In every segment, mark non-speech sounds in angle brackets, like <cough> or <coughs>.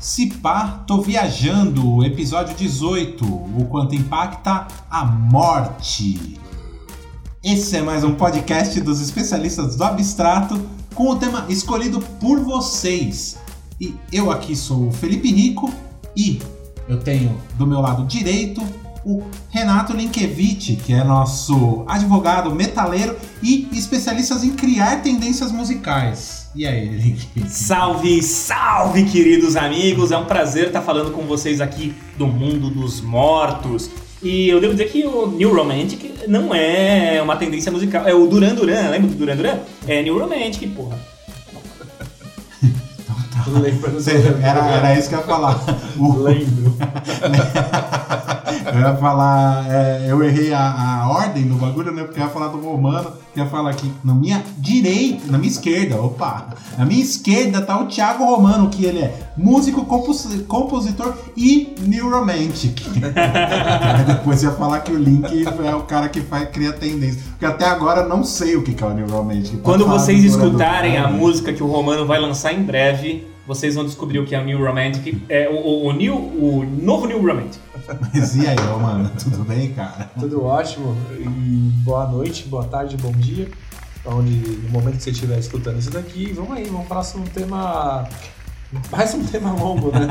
Se pá, tô viajando, episódio 18, o quanto impacta a morte. Esse é mais um podcast dos especialistas do abstrato com o tema escolhido por vocês. E eu aqui sou o Felipe Rico e eu tenho do meu lado direito o Renato Linkevich, que é nosso advogado metaleiro e especialista em criar tendências musicais. E aí, Link? Salve, salve, queridos amigos! É um prazer estar falando com vocês aqui do mundo dos mortos. E eu devo dizer que o New Romantic não é uma tendência musical. É o Duran Duran, lembra do Duran Duran? É New Romantic, porra. Era, era isso que eu ia falar. O- Lembro. <laughs> eu ia falar. é, eu errei a, a ordem do bagulho, né? Porque eu ia falar do Romano, que ia falar aqui na minha direita, na minha esquerda, opa! Na minha esquerda tá o Thiago Romano, que ele é músico, compos- compositor e New Romantic. Aí <laughs> depois ia falar que o Link é o cara que faz, cria tendência. Porque até agora eu não sei o que é o New Romantic. Pode Quando vocês escutarem a música que o Romano vai lançar em breve, vocês vão descobrir o que é o New Romantic. É o, o, o New, o novo New Romantic. Mas e aí, Romano? <laughs> Tudo bem, cara? Tudo ótimo e boa noite, boa tarde, bom dia. Onde, no momento que você estiver escutando isso daqui, vamos aí, vamos falar sobre um tema. Mais um tema longo, né?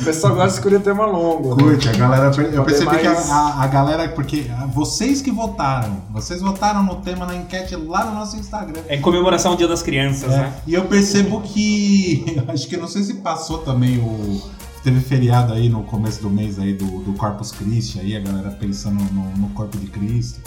o pessoal gosta de escolher tema longo. né? Curte, a galera. Eu percebi que mais- a, a- a galera. Porque vocês que votaram, vocês votaram no tema na enquete lá no nosso Instagram. É em comemoração ao Dia das Crianças, É, né? e eu percebo que. <laughs> Acho que não sei se passou também o. Teve feriado aí no começo do mês aí do, do Corpus Christi, aí a galera pensando no, no corpo de Cristo.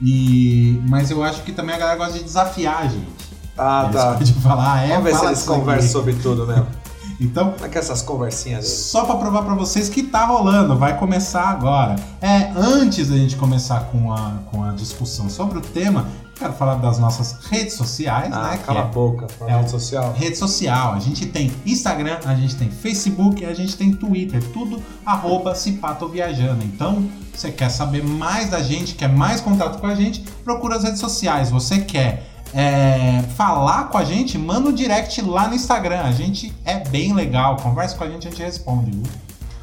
E, mas eu acho que também a galera gosta de desafiar gente. Ah, eles tá. podem falar, ah, é, Vamos ver se eles aqui. conversam sobre tudo mesmo. <laughs> Então, Como é que é essas conversinhas deles? Só pra provar pra vocês que tá rolando, vai começar agora. É, antes da gente começar com a, com a discussão sobre o tema, quero falar das nossas redes sociais, Ah, né? cala a que boca, é rede social. é rede social. A gente tem Instagram, a gente tem Facebook, a gente tem Twitter, tudo arroba Cipato Viajando. Então, você quer saber mais da gente, quer mais contato com a gente, procura as redes sociais. Você quer é, falar com a gente, manda um direct lá no Instagram. A gente é bem legal. Conversa com a gente, a gente responde. Viu?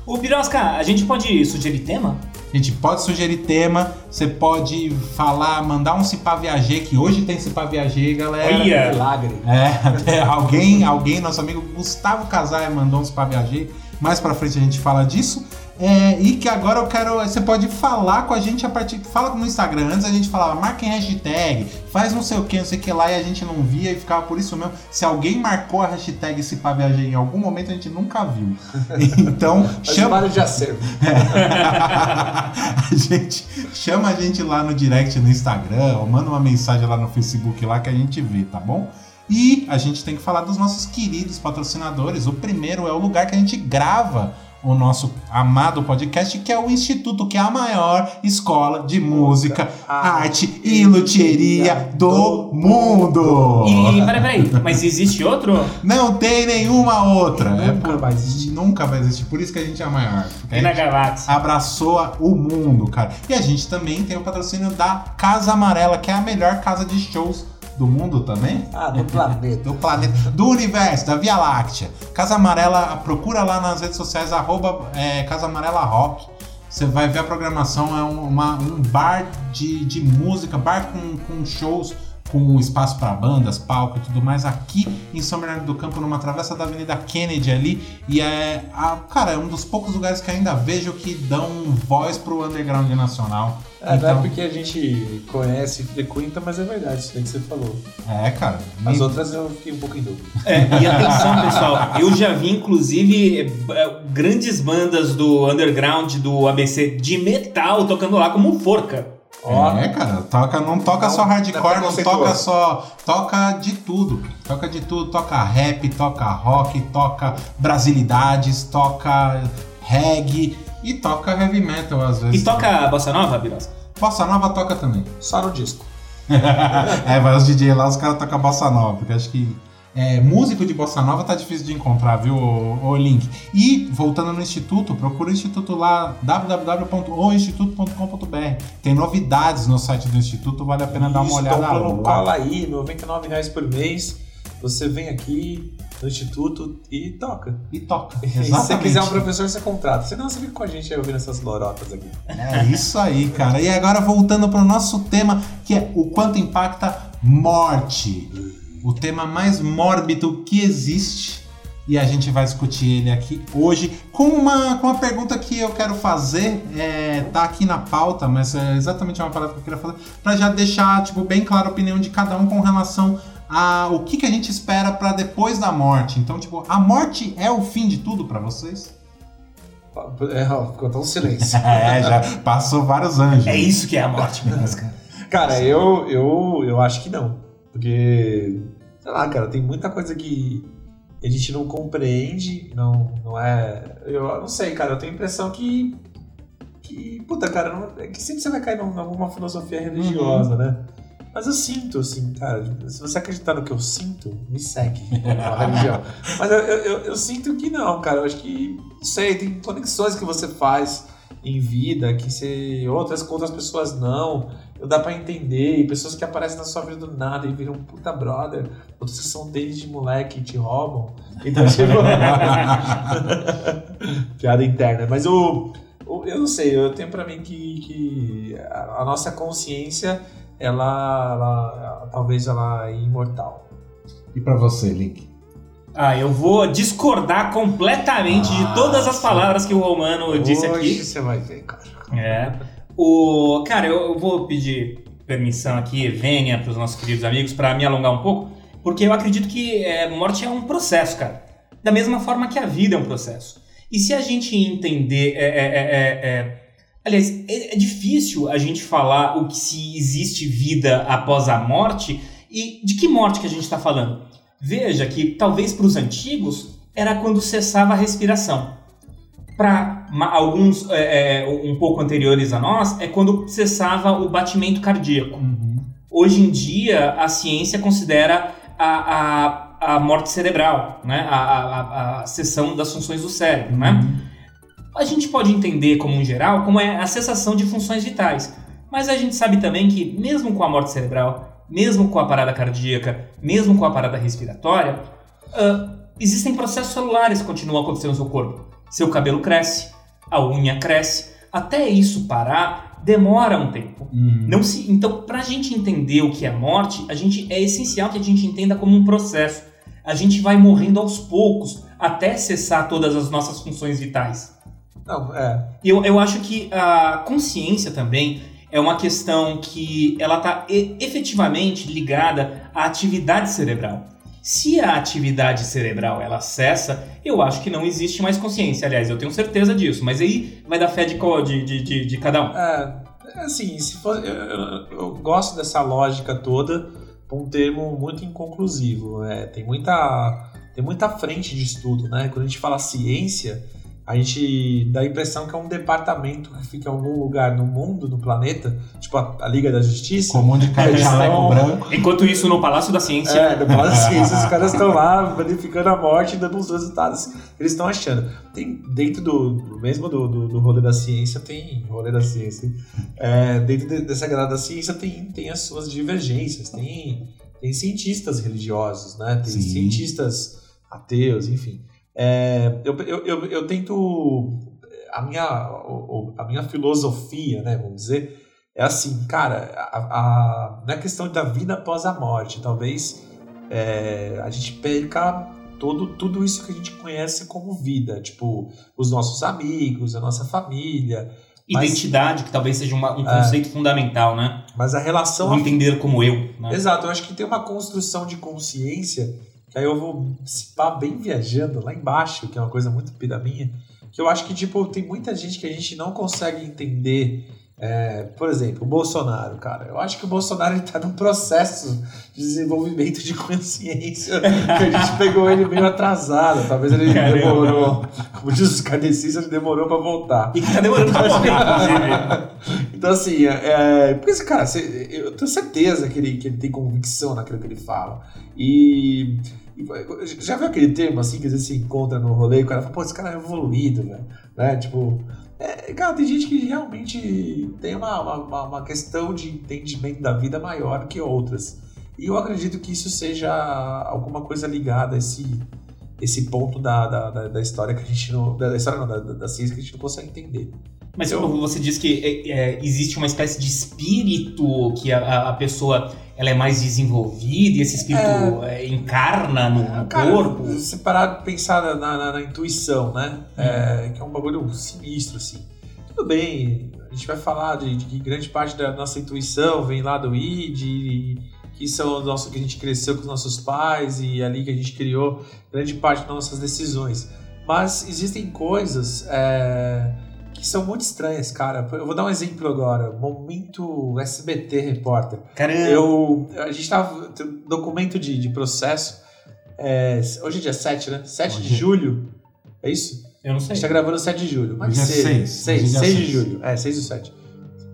O Birosca, a gente pode sugerir tema? A gente pode sugerir tema, você pode falar, mandar um Cipá Viajê, que hoje tem Cipá Viajê, galera. Olha! Milagre. É, até alguém, alguém, nosso amigo Gustavo Casai mandou uns Cipá Viajê. Mais pra frente a gente fala disso. É, e que agora eu quero. Você pode falar com a gente a partir. Fala no Instagram. Antes a gente falava, marquem hashtag, faz não sei o que, não sei o que lá, e a gente não via e ficava por isso mesmo. Se alguém marcou a hashtag Cipá Viajê em algum momento, a gente nunca viu. <laughs> Então, chama. de acervo. <laughs> a gente chama a gente lá no direct no Instagram ou manda uma mensagem lá no Facebook lá que a gente vê, tá bom? E a gente tem que falar dos nossos queridos patrocinadores. O primeiro é o lugar que a gente grava o nosso amado podcast, que é o Instituto, que é a maior escola de música, arte e luthieria do mundo. E peraí, peraí, mas existe outro? Não tem nenhuma outra. Nunca É por- vai existir. Nunca vai existir. Por isso que a gente é a maior. É na galáxia. abraçou o mundo, cara. E a gente também tem o patrocínio da Casa Amarela, que é a melhor casa de shows do mundo também. Ah, do planeta. <laughs> Do planeta, do universo, da Via Láctea. Casa Amarela, procura lá nas redes sociais, arroba é, Casa Amarela Rock. Você vai ver a programação, é um, uma- um bar de, de música, bar com, com shows, com espaço para bandas, palco e tudo mais, aqui em São Bernardo do Campo, numa travessa da Avenida Kennedy ali. E é, a- cara, é um dos poucos lugares que ainda vejo que dão voz pro underground nacional. É, não é Então, porque a gente conhece e frequenta, mas é verdade isso daí que você falou. é, cara. As outras eu fiquei um pouco em dúvida. É, e atenção, pessoal, eu já vi, inclusive, eh, grandes bandas do underground, do ABC, de metal, tocando lá como Forca. Ó, É, cara, toca, não toca Não, só hardcore, não toca só. Toca de tudo. Toca de tudo, toca rap, toca rock, toca brasilidades, toca reggae e toca heavy metal às vezes. E toca Bossa Nova, Birosca? Bossa Nova toca também. só no disco. <laughs> é, vai os DJ lá, os caras tocam bossa nova, porque acho que é, músico de bossa nova tá difícil de encontrar, viu, o, Link? E, voltando no Instituto, procura o Instituto lá, www.oinstituto.com.br. Tem novidades no site do Instituto, vale a pena dar uma Isso, olhada então, lá. cola aí, 99 reais por mês. Você vem aqui no Instituto e toca. E toca. <laughs> E se você Exatamente. quiser um professor, você contrata. Senão você fica com a gente aí ouvindo essas lorotas aqui. É isso aí, cara. E agora voltando para o nosso tema, que é o quanto impacta morte. O tema mais mórbido que existe. E a gente vai discutir ele aqui hoje com uma, com uma pergunta que eu quero fazer. É, tá aqui na pauta, mas é exatamente uma parada que eu queria fazer. Para já deixar tipo, bem clara a opinião de cada um com relação a o que, que a gente espera para depois da morte. Então, tipo, a morte é o fim de tudo para vocês? É, ficou tão silêncio. <laughs> É, já passou vários anjos. É isso que é a morte mesmo, cara. Cara, eu, eu, eu acho que não. Porque, sei lá, cara, tem muita coisa que a gente não compreende, não, não é. Eu não sei, cara, eu tenho a impressão que. que puta, cara, não- é que sempre você vai cair em alguma filosofia religiosa, né? Mas eu sinto, assim, cara, se você acreditar no que eu sinto, me segue <laughs> na religião. Mas eu, eu, eu- eu sinto que não, cara. Eu acho que, não sei, tem conexões que você faz em vida que você. outras com outras pessoas não. Não dá pra entender. E pessoas que aparecem na sua vida do nada e viram puta brother. Outros que são desde moleque e te roubam. <laughs> Então, tipo. Piada interna. Mas o. o- Eu não sei, eu tenho pra mim que, que a, a nossa consciência, ela, ela- talvez ela é imortal. E pra você, Link? Ah, eu vou discordar completamente de todas as palavras que o Romano disse Hoje aqui. você vai ver, cara. É. O, cara, eu, vou pedir permissão aqui, venha para os nossos queridos amigos, para me alongar um pouco, porque eu acredito que é, morte é um processo, cara. Da mesma forma que a vida é um processo. E se a gente entender. é, é, é, é, é, aliás, é difícil a gente falar o que se existe vida após a morte e de que morte que a gente está falando. Veja que talvez para os antigos era quando cessava a respiração para alguns é, é, um pouco anteriores a nós, é quando cessava o batimento cardíaco. Hoje em dia, a ciência considera a, a, a morte cerebral, né? a, a, a- cessão das funções do cérebro. Né? A gente pode entender, como em geral, como é a cessação de funções vitais. Mas a gente sabe também que, mesmo com a morte cerebral, mesmo com a parada cardíaca, mesmo com a parada respiratória, ah, existem processos celulares que continuam acontecendo no seu corpo. Seu cabelo cresce, a unha cresce. Até isso parar, demora um tempo. Não se, então, para a gente entender o que é morte, a gente é essencial que a gente entenda como um processo. A gente vai morrendo aos poucos até cessar todas as nossas funções vitais. Não, é. Eu, eu acho que a consciência também é uma questão que ela está efetivamente ligada à atividade cerebral. Se a atividade cerebral ela cessa, eu acho que não existe mais consciência. Aliás, eu tenho certeza disso, mas aí vai dar fé de, qual- de, de, de, de cada um. É, é assim, se for, eu, eu- gosto dessa lógica toda um termo muito inconclusivo. É, tem, muita, tem muita frente de estudo, né? Quando a gente fala ciência, a gente dá a impressão que é um departamento que fica em algum lugar no mundo, no planeta, tipo a, a Liga da Justiça. Comum de cara de jaleco são- branco. Enquanto isso, no Palácio da Ciência, É, no Palácio da <laughs> Ciência, os caras estão lá verificando a morte e dando os resultados que eles estão achando. Tem dentro do, do- mesmo do, do, do rolê da ciência, tem rolê da ciência. É, dentro de- dessa galera da ciência tem, tem as suas divergências, tem, tem cientistas religiosos, né? Tem Sim. cientistas ateus, enfim. É, eu, eu, eu, eu tento. A minha, a minha filosofia, né, vamos dizer, é assim, cara, a, a, na questão da vida após a morte, talvez é, a gente perca todo, tudo isso que a gente conhece como vida, tipo, os nossos amigos, a nossa família, mas- identidade, que talvez seja uma- um É. conceito fundamental, né? mas a relação O entender como eu. Né? Exato, eu acho que tem uma construção de consciência, que aí eu vou se pá bem viajando lá embaixo, que é uma coisa muito piraminha, que eu acho que, tipo, tem muita gente que a gente não consegue entender. É, por exemplo, o Bolsonaro, cara. Eu acho que o Bolsonaro ele tá num processo de desenvolvimento de consciência que a gente pegou ele meio atrasado. Talvez ele Caramba. demorou, como diz os kardecistas, ele demorou pra voltar. E tá demorando pra morrer, inclusive. Então, assim, é, é, porque esse cara, cê- eu tenho certeza que ele, que ele tem convicção naquilo que ele fala. E já viu aquele termo, assim, que às vezes se encontra no rolê e o cara fala, pô, esse cara é evoluído, velho. Né? Tipo, é, cara, tem gente que realmente tem uma, uma- uma, questão de entendimento da vida maior que outras. E eu acredito que isso seja alguma coisa ligada a esse, esse ponto da, da, da, da história que a gente não. Da, história não, da, da ciência que a gente não consegue entender. Mas Eu- você diz que é, é, existe uma espécie de espírito que a, a pessoa ela é mais desenvolvida e esse espírito é, encarna no, no Cara, corpo. se parar de pensar na, na- na intuição, né? É, que é um bagulho sinistro, assim. Tudo bem, a gente vai falar de, de que grande parte da nossa intuição vem lá do ID, e que são o nosso que a gente cresceu com os nossos pais e é ali que a gente criou grande parte das nossas decisões. Mas existem coisas é, que são muito estranhas, cara. Eu vou dar um exemplo agora. Momento SBT Repórter. Caramba. Eu, a gente tava. um documento de, de processo. é, hoje é dia 7, né? 7 de Hoje é. julho. É isso? Eu não A sei. gente tá gravando 7 de julho. Mas Hoje é cedo. seis. 6, Hoje é 6 de julho. É, 6 do 7.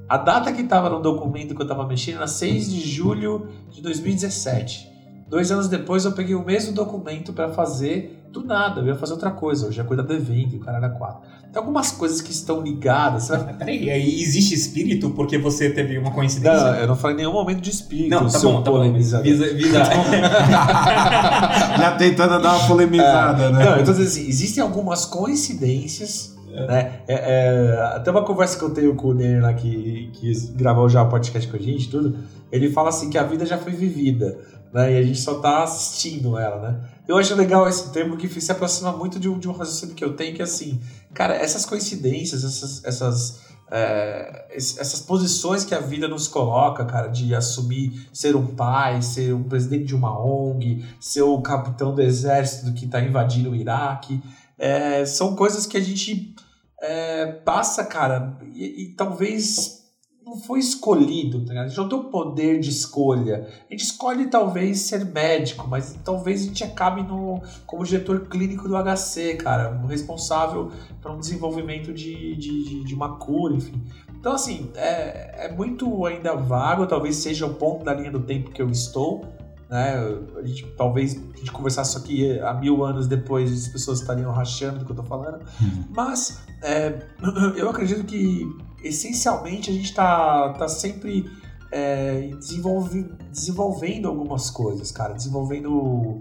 A data que tava no documento que eu tava mexendo era 6 de julho de 2017. Dois anos depois eu peguei o mesmo documento pra fazer do nada. Eu ia fazer outra coisa. Eu já cuidar do evento, o cara era 4. Tem algumas coisas que estão ligadas. Mas <laughs> Peraí, aí existe espírito porque você teve uma coincidência? Não, eu não falei em nenhum momento de espírito. Não, tá bom, tá bom. Visa, visa. <laughs> <laughs> Já tentando dar uma polemizada, né? Não, então assim, existem algumas coincidências, né? É, é, até uma conversa que eu tenho com o Nenner lá que, que gravou já o podcast com a gente, tudo, ele fala assim que a vida já foi vivida, né? E a gente só tá assistindo ela, né? Eu acho legal esse termo que se aproxima muito de um, de um raciocínio que eu tenho, que é assim, cara, essas coincidências, essas, essas, é, es- essas posições que a vida nos coloca, cara, de assumir ser um pai, ser um presidente de uma ONG, ser o capitão do exército que está invadindo o Iraque, é, são coisas que a gente é, passa, cara, e, e talvez não foi escolhido, tá ligado? A gente não tem o poder de escolha. A gente escolhe talvez ser médico, mas talvez a gente acabe no, como diretor clínico do HC, cara, responsável para um desenvolvimento de, de, de, de uma cura, enfim. Então, assim, é, é muito ainda vago, talvez seja o ponto da linha do tempo que eu estou, né? A gente, talvez a gente conversasse isso aqui há mil anos depois, as pessoas estariam rachando do que eu tô falando. Mas é, <clears throat> eu acredito que essencialmente a gente está tá sempre é, desenvolve, desenvolvendo algumas coisas, cara. Desenvolvendo.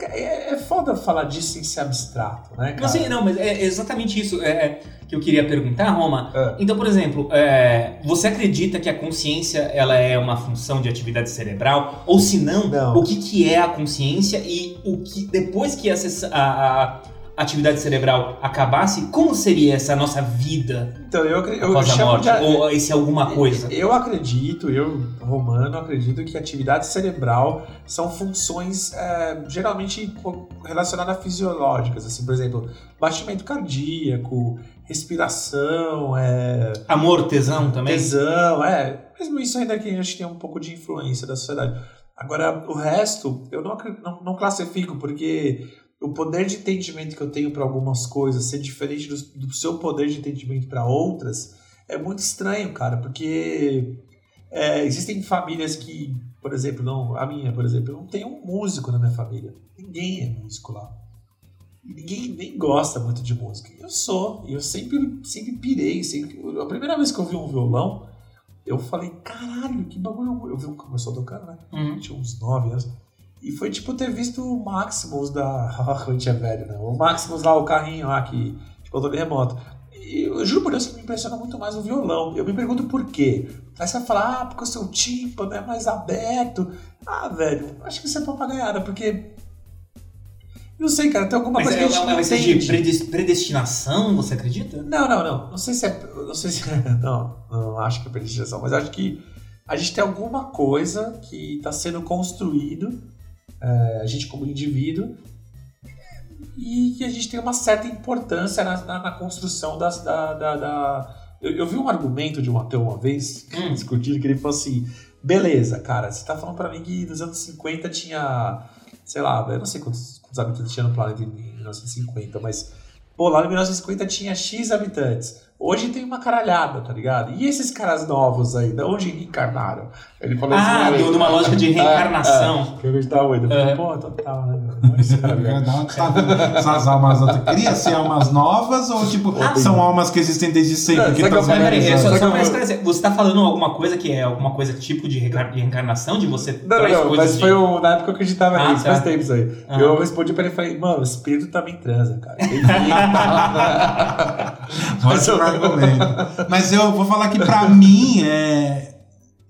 É, é foda falar disso sem ser abstrato, né? Cara? Não sei, não, mas é exatamente isso é, é, que eu queria perguntar, Roma. É. Então, por exemplo, é, você acredita que a consciência ela é uma função de atividade cerebral? Ou se não, Não. o que, que é a consciência e o que depois que essa, a, a atividade cerebral acabasse, como seria essa nossa vida Então, eu, eu, após a chamo morte? de. Ou esse é alguma coisa? Eu acredito, eu, romano, acredito que atividade cerebral são funções é, geralmente relacionadas a fisiológicas, assim, por exemplo, batimento cardíaco, respiração, é, Amor, tesão também? tesão, é, mesmo isso ainda que a gente tem um pouco de influência da sociedade. Agora, o resto, eu não, não, não classifico, porque o poder de entendimento que eu tenho para algumas coisas ser diferente do, do seu poder de entendimento para outras é muito estranho, cara, porque é, existem famílias que, por exemplo, não, a minha, por exemplo, não tenho um músico na minha família. Ninguém é músico lá. Ninguém nem gosta muito de música. Eu sou, e eu sempre, sempre pirei. Sempre, a primeira vez que eu vi um violão, eu falei, caralho, que bagulho. Eu vi um começou tocando, né? Uhum. Tinha uns 9 anos. E foi tipo ter visto o Maximus da. <laughs> a gente é velho, né? O Maximus lá, o carrinho lá que. De controle remoto. E eu juro por Deus que me impressiona muito mais o violão. Eu me pergunto por quê. Aí você vai falar, ah, porque o seu tímpano é mais aberto. Ah, velho, acho que isso é papagaiada, porque. Não sei, cara, tem alguma Mas coisa é que a gente uma não coisa de predestinação, você acredita? Não, não, não. Não sei se é. Não sei se <laughs> Não, não acho que é predestinação, mas acho que a gente tem alguma coisa que está sendo construído, é, a gente como indivíduo, e que a gente tem uma certa importância na, na- na construção das, da. da, da- Eu, eu vi um argumento de um ateu uma vez, <laughs> Hum. discutindo, que ele falou assim: beleza, cara, você tá falando pra mim que nos anos 50 tinha. Sei lá, eu não sei quantos, quantos habitantes tinha no planeta em 1950, mas. Pô, lá em 1950 tinha X habitantes. Hoje tem uma caralhada, tá ligado? E esses caras novos aí, de onde reencarnaram? Ele falou Ah, assim, de uma lógica de reencarnação. É, é, que eu acreditava muito. Eu falei, É. pô, total, né? tá vindo essas almas outras? Cria ser almas novas ou tipo, são almas que existem desde sempre? Não, que estão Mas peraí, é só? Só pra esclarecer, você tá falando alguma coisa que é alguma coisa tipo de reencar- de reencarnação, de você Não, traz não, mas de... foi um, na época que eu acreditava Ah, nisso, tá. faz tempo isso aí. Ah. Eu respondi pra ele e falei, mano, o espírito também transa, cara. Ele fica- Ótimo argumento. Mas eu vou falar que pra mim é.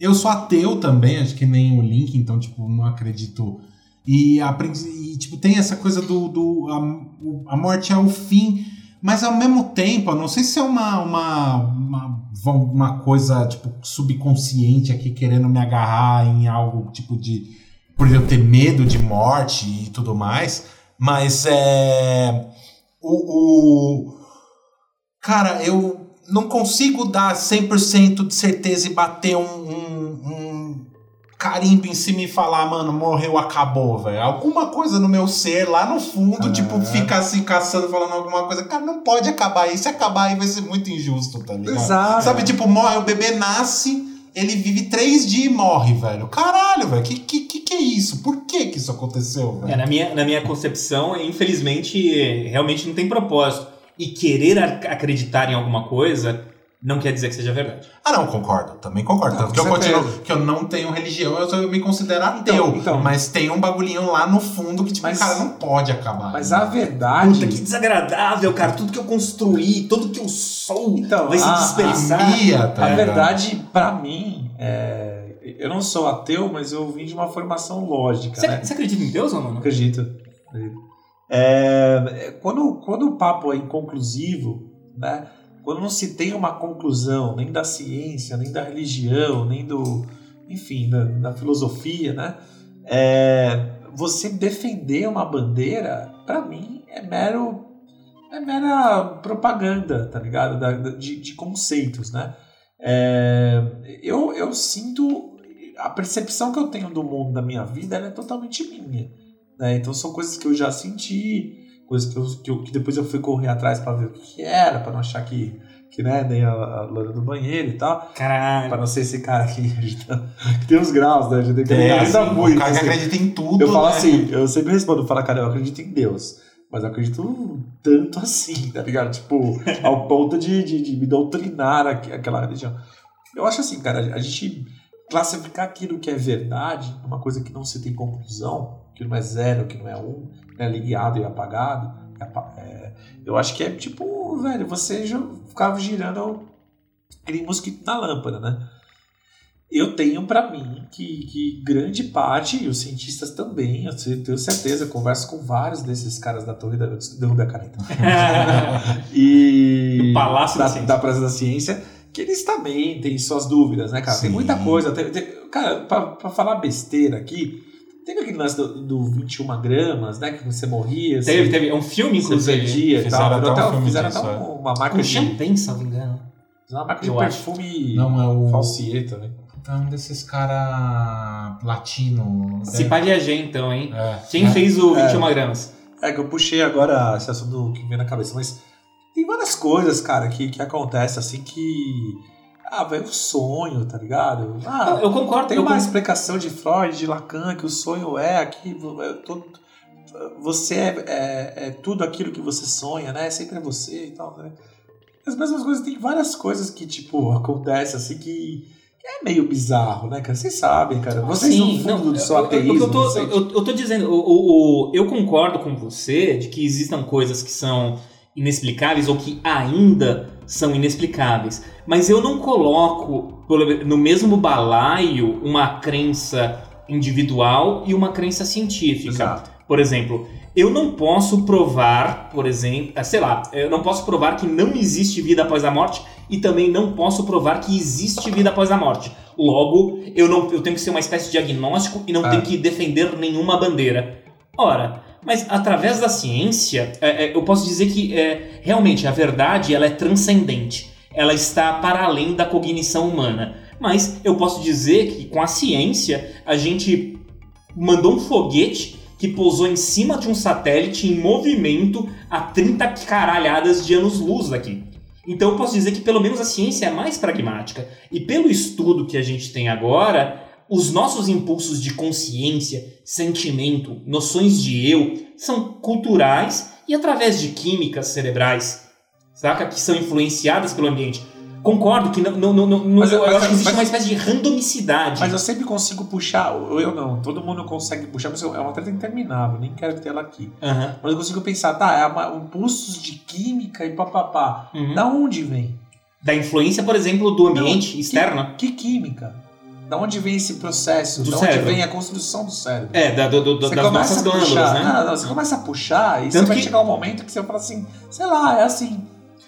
Eu sou ateu também, acho que nem o Link, então, tipo, não acredito. E, a, prin- e, tipo, tem essa coisa do. do a, a morte é o fim. Mas ao mesmo tempo, eu não sei se é uma, uma, uma, uma coisa, tipo, subconsciente aqui querendo me agarrar em algo, tipo, de. Por eu ter medo de morte e tudo mais. Mas é. o- o Cara, eu não consigo dar 100% de certeza e bater um, um- um carimbo em cima e falar, mano, morreu, acabou, velho. Alguma coisa no meu ser, lá no fundo, Ah. tipo, fica assim caçando, falando alguma coisa. Cara, não pode acabar aí. Se acabar aí vai ser muito injusto, tá ligado? Exato. Sabe, tipo, morre, o bebê nasce, ele vive três dias e morre, velho. Caralho, velho, que, que, que que é isso? Por que que isso aconteceu, É, velho? na, minha, na minha concepção, infelizmente, realmente não tem propósito. E querer ac- acreditar em alguma coisa não quer dizer que seja verdade. Ah, não, concordo. Também concordo. Não, Tanto que eu continuo, que eu não tenho religião, eu, me considero ateu. Então, então. mas tem um bagulhinho lá no fundo que, tipo, Mas- cara, não pode acabar. Mas a verdade. Puta, que desagradável, cara. Tudo que eu construí, tudo que eu sou Então, vai se a- dispersar. a Mia, tá A verdade, pra mim, é... eu não sou ateu, mas eu vim de uma formação lógica, Você, né? você acredita em Deus ou não? Acredito. acredito. É, é, quando, quando o papo é inconclusivo, né? Quando não se tem uma conclusão nem da ciência, nem da religião, nem do, enfim, da, da filosofia, né? É, você defender uma bandeira, pra mim, é mero é mera propaganda, tá ligado? Da- de, de conceitos, né? É, eu, eu sinto a percepção que eu tenho do mundo da minha vida ela é totalmente minha. Né? Então são coisas que eu já senti, coisas que, eu, que, eu- que depois eu fui correr atrás para ver o que, que era, para não achar que, que né, nem a, a loira do banheiro e tal, Caralho. para não ser esse cara <laughs> que, a gente tá- que tem uns graus, né? A gente tem que É, acreditar assim, muito. o cara que assim. acredita em tudo. Eu falo né? assim, eu sempre respondo, falo, cara, eu acredito em Deus. Mas eu acredito tanto assim, tá ligado? Tipo, ao <laughs> ponto de, de, de me doutrinar aqu- aquela religião. Eu acho assim, cara, a gente classificar aquilo que é verdade, uma coisa que não se tem conclusão, que não é zero, que não é um, é ligado e apagado, é é, eu acho que é tipo, velho, você já ficava girando aquele mosquito na lâmpada, né? Eu tenho pra mim que, que grande parte, e os cientistas também, eu tenho certeza, eu converso com vários desses caras da torre da. eu Derrubei a caneta. <laughs> e. Do Palácio da da, Ciência. da Praça da Ciência, que eles também têm suas dúvidas, né, cara? Tem Sim. muita coisa. tem- tem- cara, pra, pra falar besteira aqui, teve aquele lance do, do 21 gramas, né? Que você morria. Teve, você, teve. É um filme, Você inclusive. perdia e Fizeram tal. até um filme fizeram disso, até é. uma marca Com de. champanhe, se não me engano. Uma marca de Eu perfume Não, é o. falsier também. Então, desses cara latino. Se pá viajei, então, hein? É. Quem É. fez o É. 21 gramas? É que eu puxei agora esse assunto que veio na cabeça, mas tem várias coisas, cara, que, que acontecem assim que. Ah, velho, o sonho, tá ligado? Ah, eu concordo. tem eu uma explicação de Freud, de Lacan, que o sonho é aqui. é todo- você é, é- é tudo aquilo que você sonha, né? Sempre é você e tal, né? As mesmas coisas, tem várias coisas que, tipo, acontecem assim que. É meio bizarro, né, cara? Vocês sabem, cara. Vocês Sim, no fundo não, do seu eu- eu- ateísmo. Eu, tô, vocês- eu, eu tô dizendo, o, o- o- eu concordo com você de que existam coisas que são inexplicáveis ou que ainda são inexplicáveis. Mas eu não coloco no mesmo balaio uma crença individual e uma crença científica. Exato. Por exemplo, eu não posso provar, por exemplo, ah, sei lá, eu não posso provar que não existe vida após a morte e também não posso provar que existe vida após a morte. Logo, eu não eu tenho que ser uma espécie de agnóstico e não Ah. tenho que defender nenhuma bandeira. Ora, mas através da ciência, é, é, eu posso dizer que é, realmente a verdade ela é transcendente. Ela está para além da cognição humana. Mas eu posso dizer que com a ciência a gente mandou um foguete que pousou em cima de um satélite em movimento a 30 caralhadas de anos-luz daqui. Então eu posso dizer que pelo menos a ciência é mais pragmática. E pelo estudo que a gente tem agora, os nossos impulsos de consciência, sentimento, noções de eu são culturais e através de químicas cerebrais, saca? Que são influenciadas pelo ambiente. Concordo que não, não, não, não Mas eu- mas- acho que existe mas- uma espécie de randomicidade. Mas eu sempre consigo puxar, eu não, todo mundo consegue puxar, mas é uma treta interminável, nem quero ter ela aqui. Aham. Mas eu consigo pensar, tá, é uma, impulsos de química e papapá. Uhum. Da onde vem? Da influência, por exemplo, do ambiente Não, externo. Que química? Da onde vem esse processo? Do da onde cérebro. vem a construção do cérebro? É, da, do, do- Você das começa nossas a glândulas, puxar, né? não, não, você começa a puxar e Tanto você vai que- chegar um momento que você vai falar assim, sei lá, é assim.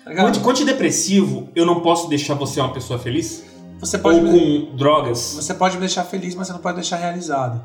Tá Com antidepressivo, eu não posso deixar você uma pessoa feliz? Você pode, Ou me, com drogas? você pode me deixar feliz, mas você não pode deixar realizado.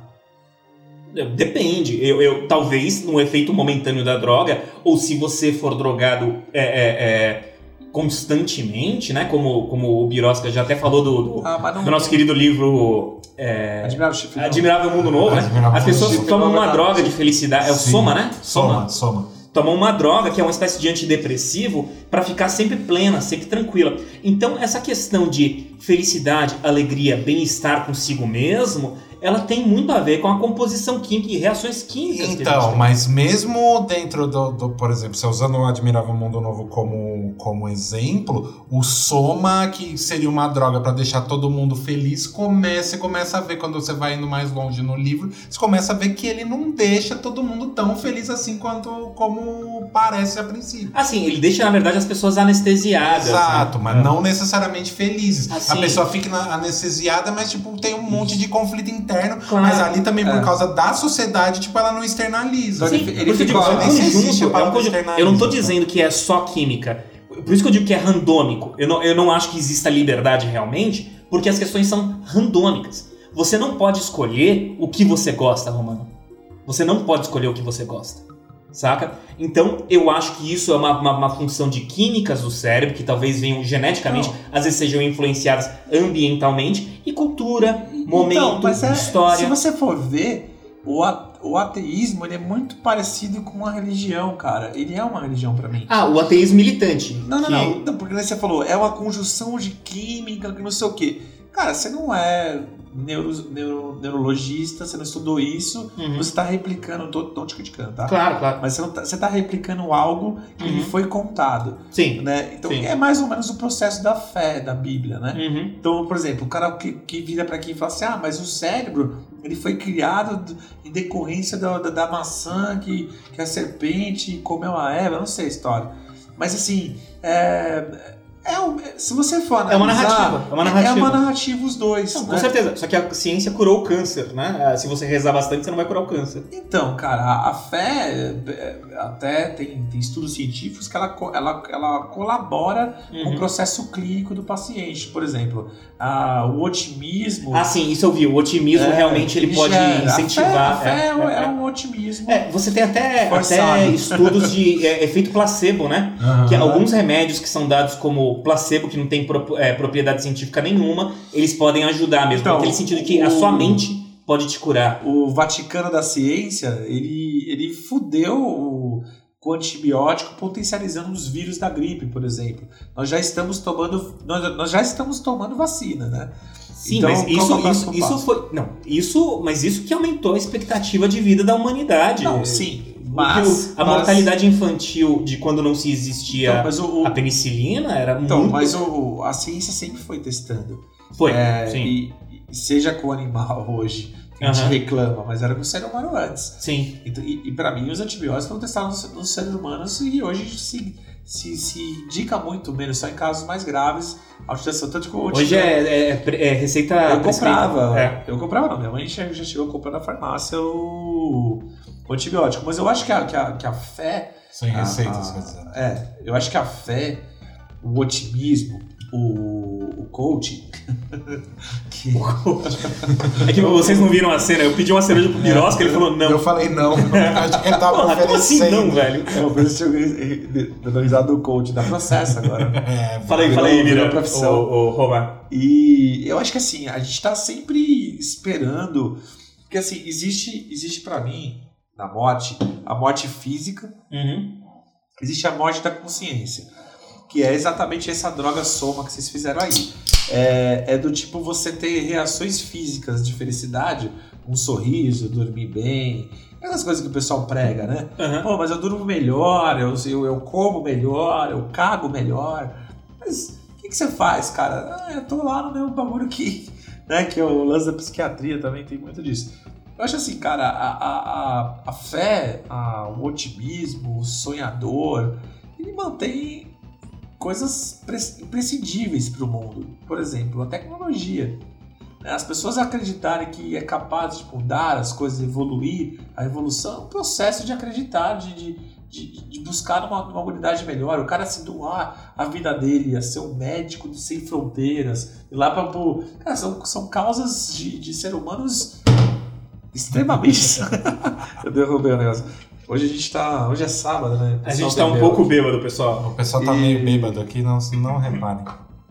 Depende. Eu, eu- talvez no efeito momentâneo da droga, ou se você for drogado é, é, é, constantemente, né? Como, como o Birosca já até falou do, do, Ah, do nosso querido livro é, Admirável Chifre. Admirável Mundo Novo, né? Admirável As pessoas Novo. tomam uma droga de felicidade. É o Sim. soma, né? Soma, soma. tomam uma droga que é uma espécie de antidepressivo para ficar sempre plena, sempre tranquila. Então, essa questão de felicidade, alegria, bem-estar consigo mesmo, ela tem muito a ver com a composição química e reações químicas. Então, mas mesmo dentro do, do- por exemplo, você usando o Admirável Mundo Novo como, como exemplo, o soma, que seria uma droga pra deixar todo mundo feliz, começa, começa a ver, quando você vai indo mais longe no livro, você começa a ver que ele não deixa todo mundo tão feliz assim quanto como parece a princípio. Assim, ele deixa, na verdade, as pessoas anestesiadas. Exato, né? mas não necessariamente felizes. Ah, a pessoa fica anestesiada, mas tipo, tem um monte de conflito interno, Claro. mas ali também por É. causa da sociedade, tipo, ela não externaliza. Então Sim, ele- ele digo, nem existe a é palavra externaliza, Eu não tô então. dizendo que é só química. Por isso que eu digo que é randômico. Eu não, eu não acho que exista liberdade realmente, porque as questões são randômicas. Você não pode escolher o que você gosta, Romano. Você não pode escolher o que você gosta. Saca? Então, eu acho que isso é uma, uma, uma função de químicas do cérebro, que talvez venham geneticamente, às vezes sejam influenciadas ambientalmente, e cultura, momento, Então, é- história. Se você for ver, o, a- o ateísmo ele é muito parecido com a religião, cara. Ele é uma religião pra mim. Ah, o ateísmo militante. Não, não, que- não, não. Porque você falou, é uma conjunção de química, que não sei o quê. Cara, você não é neuro, neuro- neurologista, você não estudou isso, Uhum. você tá replicando, tô, tô te criticando, tá? Claro, claro. Mas você, não tá, replicando algo que Uhum. lhe foi contado, Sim. né? Então Sim. é mais ou menos o processo da fé da Bíblia, né? Uhum. Então, por exemplo, o cara que, que vira pra aqui e fala assim: ah, mas o cérebro ele foi criado em decorrência da, da, da maçã que, que a serpente comeu a Eva, eu não sei a história. Mas assim, é, é um- se você for analisar. É uma narrativa, é uma É narrativa. uma narrativa os dois. Não, com né? certeza. Só que a ciência curou o câncer, né? Ah, Se você rezar bastante, você não vai curar o câncer. Então, cara, a, a fé é, até tem, tem estudos científicos que ela, ela, ela colabora com o Uhum. processo clínico do paciente. Por exemplo, a- o otimismo. Ah, sim, isso eu vi. O otimismo É, realmente ele pode gera. incentivar. A fé, a fé é, é, é, é um otimismo. É, você tem até, Forçado. até estudos de é, efeito placebo, né? <laughs> Aham. Que alguns remédios que são dados como placebo, que não tem pro- é, propriedade científica nenhuma, eles podem ajudar mesmo. Então, naquele sentido que a o- sua mente pode te curar. O Vaticano da Ciência, ele, ele fudeu o, com antibiótico potencializando os vírus da gripe, por exemplo. Nós já estamos tomando, nós, nós já estamos tomando vacina, né? Sim, Então, mas é isso, o isso, isso foi. Não, isso. Mas isso que aumentou a expectativa de vida da humanidade. Não, sim, mas... o- a mas- mortalidade infantil de quando não se existia Então, mas o, a penicilina era então, muito. mas o, a ciência sempre foi testando. Foi, É, sim. e, e seja com o animal <laughs> hoje, que a gente Aham. reclama, mas era com o ser humano antes. Sim. Então, e e para mim, os antibióticos foram testados nos, seres humanos e hoje se, se, se indica muito menos, só em casos mais graves, a utilização. Tanto que o Hoje é, é- é receita. Eu comprava, É. eu comprava não, minha mãe já, já chegou a comprar na farmácia o, o antibiótico, mas eu acho que a, que a, que a fé, Sem receitas, quer dizer. é, eu acho que a fé, o otimismo, o, o coaching, <laughs> que, <laughs> É que vocês não viram a cena. Eu pedi uma cereja pro Birosca, ele falou não. Eu falei não. <laughs> Acho que ele tava Porra, como assim não, velho? é uma coisa dando risada do coach, dá processo agora. É, Fala aí, Virou- fala aí, virou profissão. Ô, ô, Roma. E eu acho que assim, a gente tá sempre esperando. Porque assim, existe, existe para mim, na morte, a morte física, Uhum. existe a morte da consciência. que é exatamente essa droga soma que vocês fizeram aí. É, é do tipo você ter reações físicas de felicidade, um sorriso, dormir bem, aquelas coisas que o pessoal prega, né? Aham. Pô, mas eu durmo melhor, eu, eu, eu como melhor, eu cago melhor. Mas o que, que você faz, cara? Ah, eu tô lá no meu bagulho que, né, que é o lance da psiquiatria também, tem muito disso. Eu acho assim, cara, a, a, a, a fé, a, o otimismo, o sonhador, ele mantém coisas pre- imprescindíveis para o mundo. Por exemplo, a tecnologia. né? As pessoas acreditarem que é capaz de mudar as coisas, evoluir, a evolução é um processo de acreditar, de, de, de, de buscar uma, uma humanidade melhor. O cara se doar a vida dele, a ser um médico sem fronteiras, ir lá para. Cara, são, são causas de, de ser humanos extremamente. <laughs> Eu derrubei o negócio. Hoje a gente tá. Hoje é sábado, né? A gente tá um pouco bêbado, pessoal. O pessoal tá E- meio bêbado aqui, não, não reparem.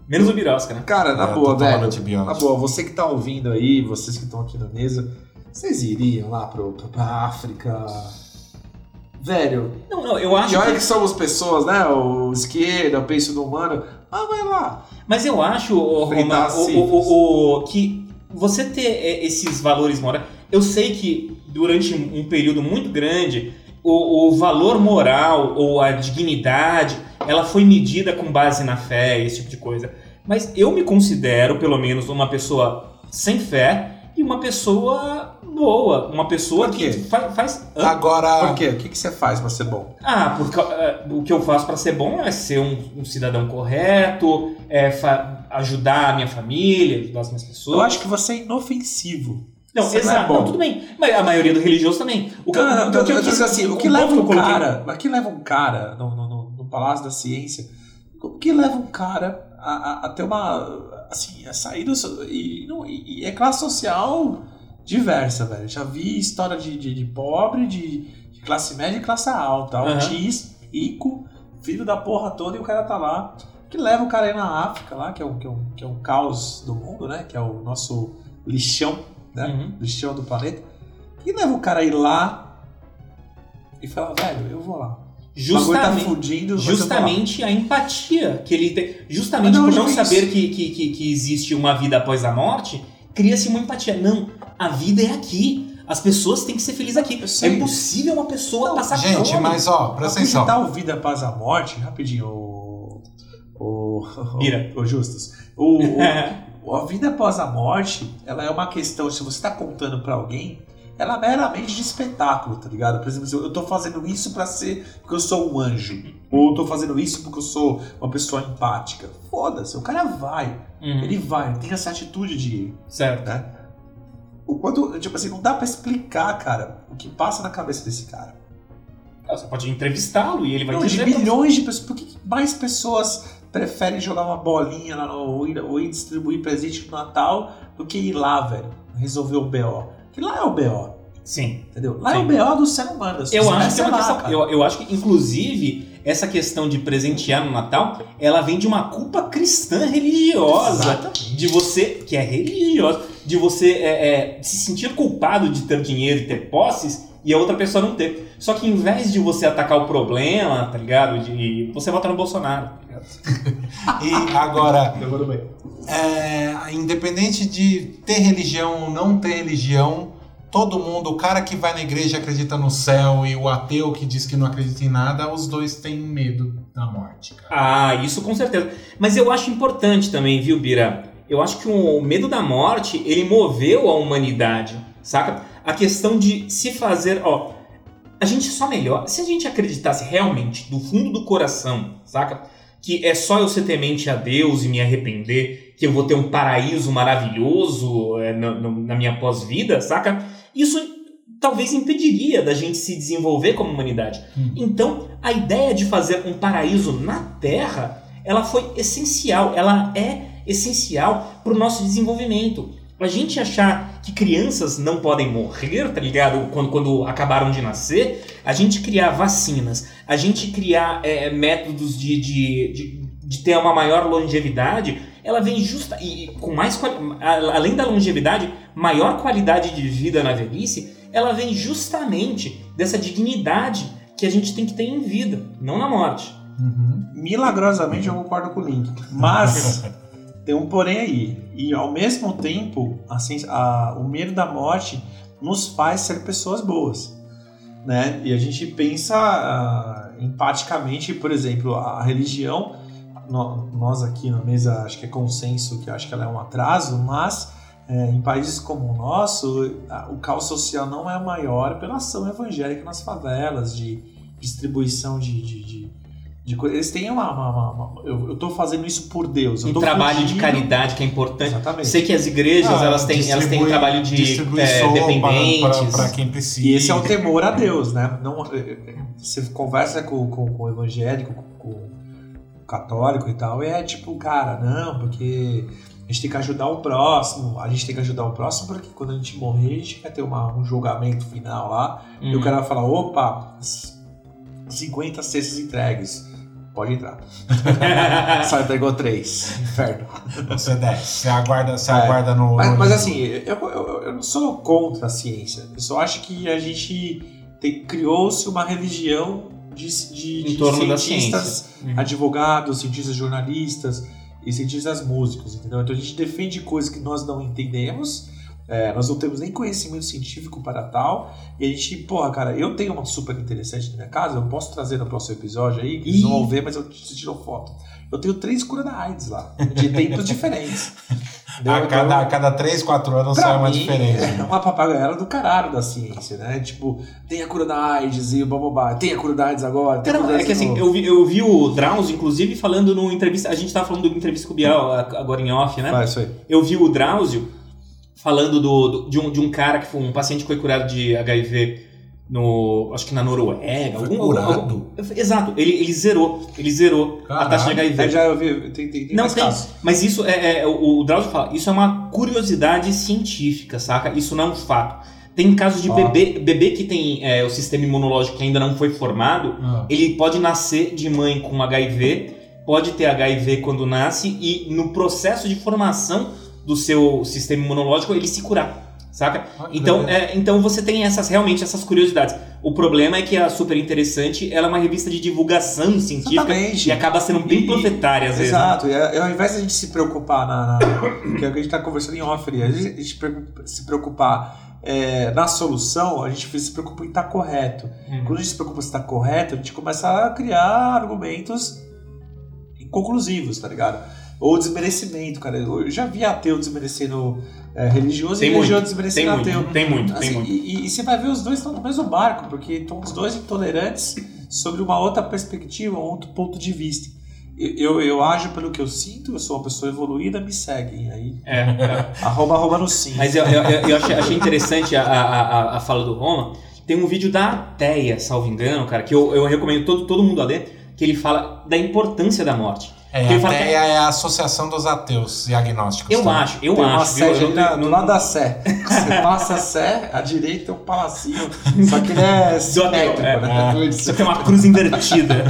Menos o Birosca, né? Cara, na É, boa, velho. Na boa, você que tá ouvindo aí, vocês que estão aqui na mesa, vocês iriam lá pro, pro, pra África? Velho, Não, não, eu acho e olha que... que somos pessoas, né? O esquerda, o penso do humano. Ah, vai lá. Mas eu acho, Roma, o, o, o- o- que você ter é, esses valores morais... Eu sei que durante um período muito grande, o, o valor moral ou a dignidade, ela foi medida com base na fé, esse tipo de coisa. Mas eu me considero, pelo menos, uma pessoa sem fé e uma pessoa boa. Uma pessoa que fa- faz... Hã? Agora, Por quê? O que, que você faz pra ser bom? Ah, porque eh, o que eu faço para ser bom é ser um, um cidadão correto, é ajudar a minha família, ajudar as minhas pessoas. Eu acho que você é inofensivo. Não, não é exato. bom. Não, tudo bem. Mas a maioria do religioso também. O que, Não, não, o não, que eu quis- digo assim, o que leva um cara, o que leva um cara no, no, no- no Palácio da Ciência, o que leva um cara a, a- a ter uma, assim, a sair do, e, não, e- e é classe social diversa, velho. Já vi história de, de, de pobre, de, de classe média e classe alta, autista, rico, filho da porra toda e o cara tá lá. O que leva o cara aí na África lá, que é o, que é o, que é o caos do mundo, né? Que é o nosso lixão, né? Uhum. lixão do planeta. E leva o cara aí lá e fala, velho, eu vou lá. Tá Justamente, fudindo, vou lá. justamente a empatia que ele tem. Justamente não, por não saber que, que, que, que existe uma vida após a morte, cria-se uma empatia. Não, a vida é aqui. As pessoas têm que ser felizes aqui. É impossível uma pessoa Não, passar gente, fome. mas ó, presta atenção. O Vida Paz à Morte, rapidinho, o. O. Bira. <laughs> O, o Justus. O, o- <laughs> a vida após a morte, ela é uma questão, se você tá contando pra alguém, ela é meramente de espetáculo, tá ligado? Por exemplo, eu tô fazendo isso pra ser porque eu sou um anjo. Ou eu tô fazendo isso porque eu sou uma pessoa empática. Foda-se, o cara vai. Uhum, Ele vai, tem essa atitude de. Certo. né? O quanto, tipo assim, não dá pra explicar, cara, o que passa na cabeça desse cara. Você pode entrevistá-lo e ele vai Não, de dizer. milhões de pessoas. Por que mais pessoas preferem jogar uma bolinha lá no, ou, ir, ou ir distribuir presente no Natal do que ir lá, velho? Resolver o BO? Que lá é o BO, Sim. entendeu? Lá é Sim. o BO do ser humano. Eu acho que é uma lá, questão. Eu, eu acho que, inclusive, essa questão de presentear no Natal, ela vem de uma culpa cristã religiosa. Exatamente. De você, que é religiosa, de você é, é, se sentir culpado de ter dinheiro e ter posses e a outra pessoa não ter. Só que em vez de você atacar o problema, tá ligado? De, você vota no Bolsonaro. E agora, é, independente de ter religião ou não ter religião, todo mundo, o cara que vai na igreja acredita no céu e o ateu que diz que não acredita em nada, os dois têm medo da morte, cara. Ah, isso com certeza. Mas eu acho importante também, viu, Bira? Eu acho que o medo da morte, ele moveu a humanidade, saca? A questão de se fazer, ó, a gente só melhor, se a gente acreditasse realmente do fundo do coração, saca? Que é só eu ser temente a Deus e me arrepender, que eu vou ter um paraíso maravilhoso é, na, na minha pós-vida, saca? Isso talvez impediria da gente se desenvolver como humanidade. Hum. Então, a ideia de fazer um paraíso na Terra, ela foi essencial, ela é essencial para o nosso desenvolvimento. A gente achar que crianças não podem morrer, tá ligado? Quando, quando acabaram de nascer, a gente criar vacinas, a gente criar é, métodos de, de, de, de ter uma maior longevidade, ela vem justa e com mais além da longevidade, maior qualidade de vida na velhice, ela vem justamente dessa dignidade que a gente tem que ter em vida, não na morte. Uhum. Milagrosamente eu concordo com o Link. Mas <laughs> tem um porém aí. E ao mesmo tempo, assim, a- o medo da morte nos faz ser pessoas boas. Né? E a gente pensa ah, empaticamente, por exemplo, a religião, no- nós aqui na mesa acho que é consenso que acho que ela é um atraso, mas é, em países como o nosso, a- o caos social não é maior pela ação evangélica nas favelas, de distribuição de, de, de, de. Eles têm uma. uma- uma- uma- eu, tô fazendo isso por Deus. Eu Um trabalho de fugindo- caridade que é importante. Exatamente. Sei que as igrejas, Ah, elas têm, elas têm um trabalho de é, dependentes. pra quem precisa. E esse é o temor a Deus, né? Não, eh, eh, você conversa com, com, com o evangélico, com, com o católico e tal, e é tipo, cara, não, porque a gente tem que ajudar o próximo, a gente tem que ajudar o próximo porque quando a gente morrer, a gente quer ter uma, um julgamento final lá, e o Hum. cara vai falar, opa, 50 cestas entregues. Pode entrar. <laughs> Sai, pegou três. Inferno. Você desce, você aguarda, você É. aguarda no. Mas, no- mas assim, eu, eu, eu não sou contra a ciência. Eu só acho que a gente criou-se uma religião de, de, Em de torno da cientistas, ciência. Uhum. advogados, cientistas jornalistas e cientistas músicos, entendeu? Então a gente defende coisas que nós não entendemos. É, nós não temos nem conhecimento científico para tal. E a gente, porra, cara, eu tenho uma super interessante na minha casa, eu posso trazer no próximo episódio aí, que eles não vão ver, mas eu te tirou foto. Eu tenho três curas da AIDS lá, de tempos diferentes. <laughs> A cada, Então, a cada 3, 4 anos sai uma mim, diferença. É uma papagaiola do caralho da ciência, né? Tipo, tem a cura da AIDS e o bababá, tem a cura da AIDS agora. Tem a Cara, é que assim, de eu vi, eu vi o Drauzio, inclusive, falando no entrevista. A gente tava falando do entrevista com o Biel agora em off, né? Vai, isso aí. Eu vi o Drauzio falando do, do- de, um, de um cara que foi um paciente que foi curado de HIV no. acho que na Noruega. Foi algum- curado? algum- exato, ele, ele zerou. Ele zerou a taxa de Caralho. HIV. Eu já ouvi, tem, tem, tem Não tem, casos. mas isso é, é- o, o Drauzio fala, isso é uma curiosidade científica, saca? Isso não é um fato. Tem casos de Ó. bebê, bebê que tem é, o sistema imunológico que ainda não foi formado, Ah. ele pode nascer de mãe com HIV, pode ter HIV quando nasce e no processo de formação do seu sistema imunológico ele se curar, saca? Ah, Então, é, então você tem essas realmente essas curiosidades. O problema é que a Super Interessante ela é uma revista de divulgação científica Exatamente. e acaba sendo bem E- profetária às vezes. né? Exato, e, é- ao invés de a gente se preocupar na. na <coughs> que é o que a gente está conversando em off a gente, a gente pre- se preocupar é, na solução, a gente se preocupa em estar correto. Hum. Quando a gente se preocupa em estar correto, a gente começa a criar argumentos inconclusivos, tá ligado? Ou desmerecimento, cara. Eu já vi ateu desmerecendo é, religioso Tem e muito, religioso Tem desmerecendo ateu. muito, tem muito, tem Assim, muito. E, e- você vai ver os dois estão no mesmo barco, porque estão os dois intolerantes sobre uma outra perspectiva, um outro ponto de vista. Eu, eu, eu ajo pelo que eu sinto, eu sou uma pessoa evoluída, me seguem. Aí, É, é. <laughs> arroba, arroba no sim. Mas eu, eu, eu- eu achei, achei interessante a, a, a, a fala do Roma. Tem um vídeo da Teia, salvo engano, cara, que eu, eu recomendo todo, todo mundo a ler, que ele fala da importância da morte. É, é a Associação dos Ateus e Agnósticos. Eu tá? acho, eu Tem uma acho. Eu do lado da Sé. <laughs> Você passa a Sé, à direita é um palacinho. Só que ele é simétrico, é, né? Só que é uma cruz invertida.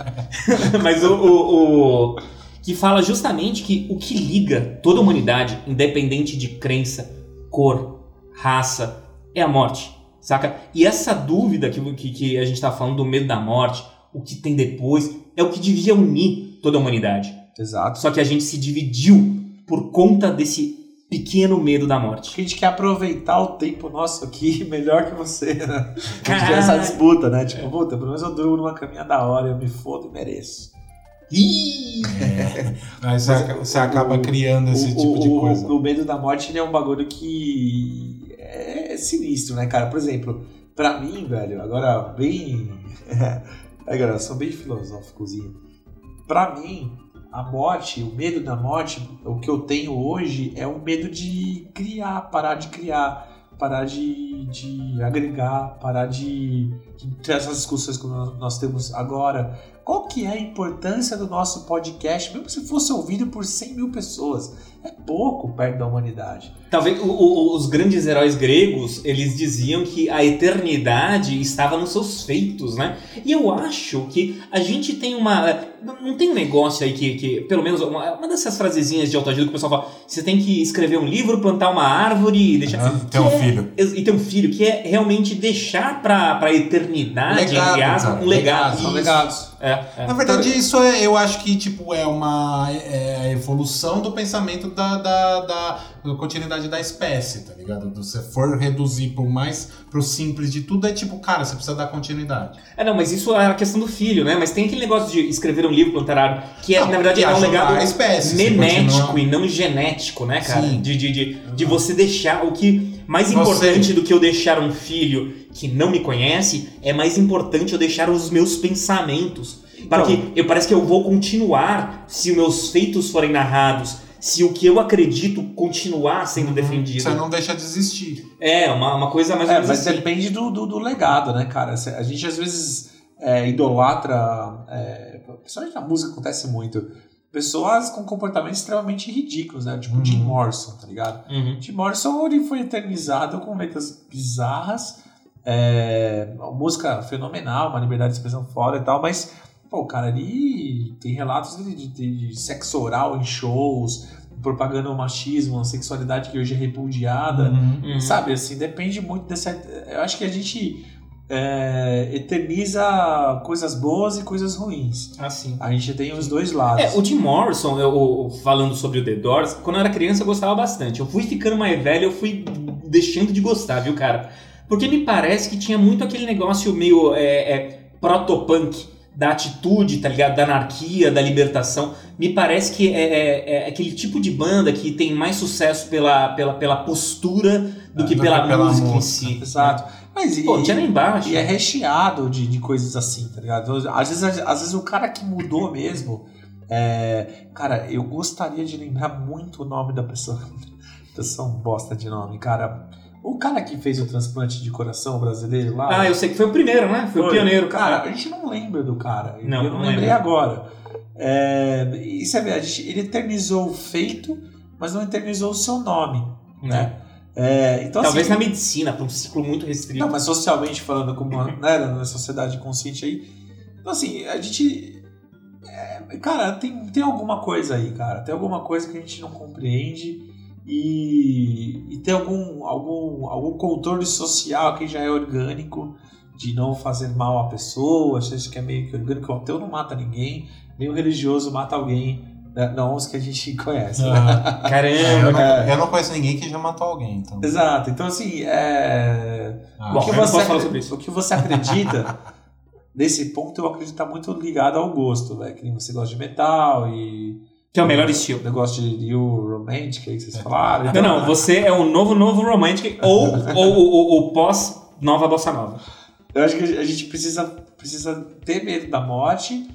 <laughs> Mas o, o- o- Que fala justamente que o que liga toda a humanidade, independente de crença, cor, raça, é a morte. Saca? E essa dúvida que, que, que a gente tá falando do medo da morte, o que tem depois, é o que devia unir toda a humanidade. Exato. Só que a gente se dividiu por conta desse pequeno medo da morte. Porque a gente quer aproveitar o tempo nosso aqui <laughs> melhor que você, né? A gente essa disputa, né? Tipo, puta, pelo menos eu durmo numa caminha da hora, eu me fodo e mereço. Ih! <laughs> Aí você, ac- você acaba criando esse o, tipo de coisa. O, medo da morte ele é um bagulho que é sinistro, né, cara? Por exemplo, pra mim, velho, agora bem. <laughs> É, galera, eu sou bem filosóficozinho. Pra mim, a morte, o medo da morte, o que eu tenho hoje é o medo de criar, parar de criar, parar de, de agregar, parar de, de ter essas discussões que nós, nós temos agora. Qual que é a importância do nosso podcast, mesmo se fosse ouvido por 100 mil pessoas? É pouco perto da humanidade. Talvez o- o- os grandes heróis gregos, eles diziam que a eternidade estava nos seus feitos, né? E eu acho que a gente tem uma... Não tem um negócio aí que, que pelo menos, uma, uma dessas frasezinhas de autoajuda que o pessoal fala, você tem que escrever um livro, plantar uma árvore e deixar... Ah, ter um é- filho. e ter um filho, que é realmente deixar pra, pra eternidade, Legado, entre aspas, cara, um legado. São legados. É, é. Na verdade, isso é, eu acho que tipo, é uma é a evolução do pensamento da, da, da, da continuidade da espécie, tá ligado? Se você for reduzir pro mais pro simples de tudo, é tipo, cara, você precisa dar continuidade. É, não, mas isso é a questão do filho, né? Mas tem aquele negócio de escrever um livro plantar árvore, que é, Não, na verdade é um legado a espécie, você memético e não genético, né, cara? Sim. De, de, de, de você deixar o que. Mais Você- importante do que eu deixar um filho que não me conhece, é mais importante eu deixar os meus pensamentos. Para Então- que eu parece que eu vou continuar se os meus feitos forem narrados, se o que eu acredito continuar sendo defendido. Você não deixa de existir. É, uma, uma coisa mais ou É, mas assim. depende do, do, do legado, né, cara? A gente às vezes é, idolatra, é, principalmente na música acontece muito, pessoas com comportamentos extremamente ridículos, né? Tipo Uhum. Jim Morrison, tá ligado? Uhum. Jim Morrison ele foi eternizado com letras bizarras, é, uma música fenomenal, uma liberdade de expressão fora e tal, mas pô, o cara ali tem relatos de, de- de- sexo oral em shows, propagando o machismo, a sexualidade que hoje é repudiada. Uhum. Sabe, assim, depende muito dessa. Eu acho que a gente é, eterniza coisas boas e coisas ruins. Assim. A gente tem os dois lados. É, o Jim Morrison, eu, eu- falando sobre o The Doors, quando eu era criança eu gostava bastante. Eu fui ficando mais velho, eu fui deixando de gostar, viu, cara? Porque me parece que tinha muito aquele negócio meio é, é, proto-punk, da atitude, tá ligado? Da anarquia, da libertação. Me parece que é, é- é aquele tipo de banda que tem mais sucesso pela, pela, pela postura do que do pela, que pela música em si. Exato. Mas e, Pô, tinha lá embaixo. e é recheado de, de coisas assim, tá ligado? Às vezes, às vezes o cara que mudou <laughs> mesmo. é, cara, eu gostaria de lembrar muito o nome da pessoa. <laughs> Pessoa um bosta de nome, cara. O cara que fez o transplante de coração brasileiro lá. Ah, eu sei que foi o primeiro, né? Foi, o pioneiro, Cara, a gente não lembra do cara. Não, eu não, não lembrei agora. É, isso é verdade. gente- Ele eternizou o feito, mas não eternizou o seu nome. Né? É, então, Talvez assim, na medicina, para um ciclo muito restrito. Não, mas socialmente falando, como <laughs> né, na sociedade consciente aí. Então, assim, a gente. é, cara, tem, tem alguma coisa aí, cara. Tem alguma coisa que a gente não compreende. E, e tem algum, algum, algum controle social que já é orgânico de não fazer mal à pessoa. Acho que é meio que orgânico. O ateu não mata ninguém, nem o religioso mata alguém. Né? Não os que a gente <laughs> conhece. né? Ah, eu, Caramba. não, É. eu não conheço ninguém que já matou alguém, então. Exato. Então, assim, é. Ah, o que eu não você, posso falar acre- sobre isso. O que você acredita, <laughs> nesse ponto, eu acredito que tá muito ligado ao gosto, velho. Que você gosta de metal e. Que é o melhor estilo. O negócio de New Romantic aí que vocês falaram. Não, Então, não, você é o novo, novo Romantic ou, ou, ou, ou pós Nova Bossa Nova. Eu acho que a gente precisa, precisa ter medo da morte.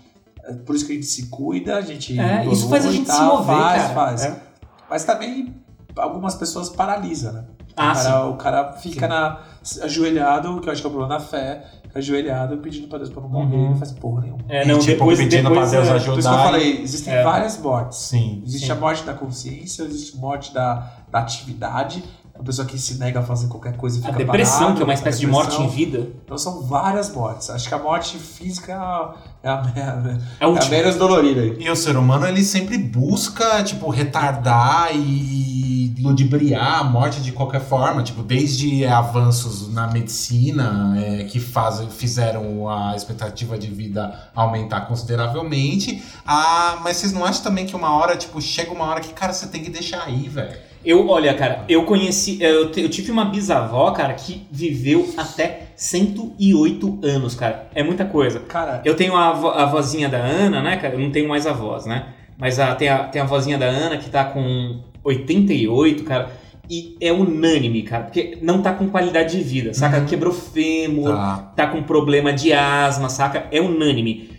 é Por isso que a gente se cuida, a gente. É, isso faz a gente se tal, mover, faz, cara. faz. É. Mas também algumas pessoas paralisam, né? Ah, o, cara, o cara fica na, ajoelhado, que eu acho que é o problema da fé, fica ajoelhado pedindo pra Deus pra não morrer, Uhum. não faz porra nenhuma. É, E, não, tipo, depois, pedindo depois pra Deus é, ajudar. Por isso que eu e- falei, existem É. várias mortes. Sim. Existe Sim. a morte da consciência, existe a morte da, da atividade, a pessoa que se nega a fazer qualquer coisa e A fica depressão, parado, que é uma espécie de morte em vida. Então são várias mortes. Acho que a morte física é a, é a, É a é a menos dolorida aí. E o ser humano, ele sempre busca, tipo, retardar e ludibriar a morte de qualquer forma, tipo, desde avanços na medicina é, que faz, fizeram a expectativa de vida aumentar consideravelmente, ah, mas vocês não acham também que uma hora, tipo, chega uma hora que, cara, você tem que deixar aí, velho? Eu, olha, cara, eu conheci. Eu, eu tive uma bisavó, cara, que viveu até 108 anos, cara. É muita coisa. Cara, Eu tenho a, avó- a vozinha da Ana, né, cara? Eu não tenho mais avós, né? Mas a, tem, a, tem a vozinha da Ana que tá com 88, cara. E é unânime, cara. Porque não tá com qualidade de vida, saca? Uhum. Quebrou fêmur, Tá. tá com problema de asma, saca? É unânime.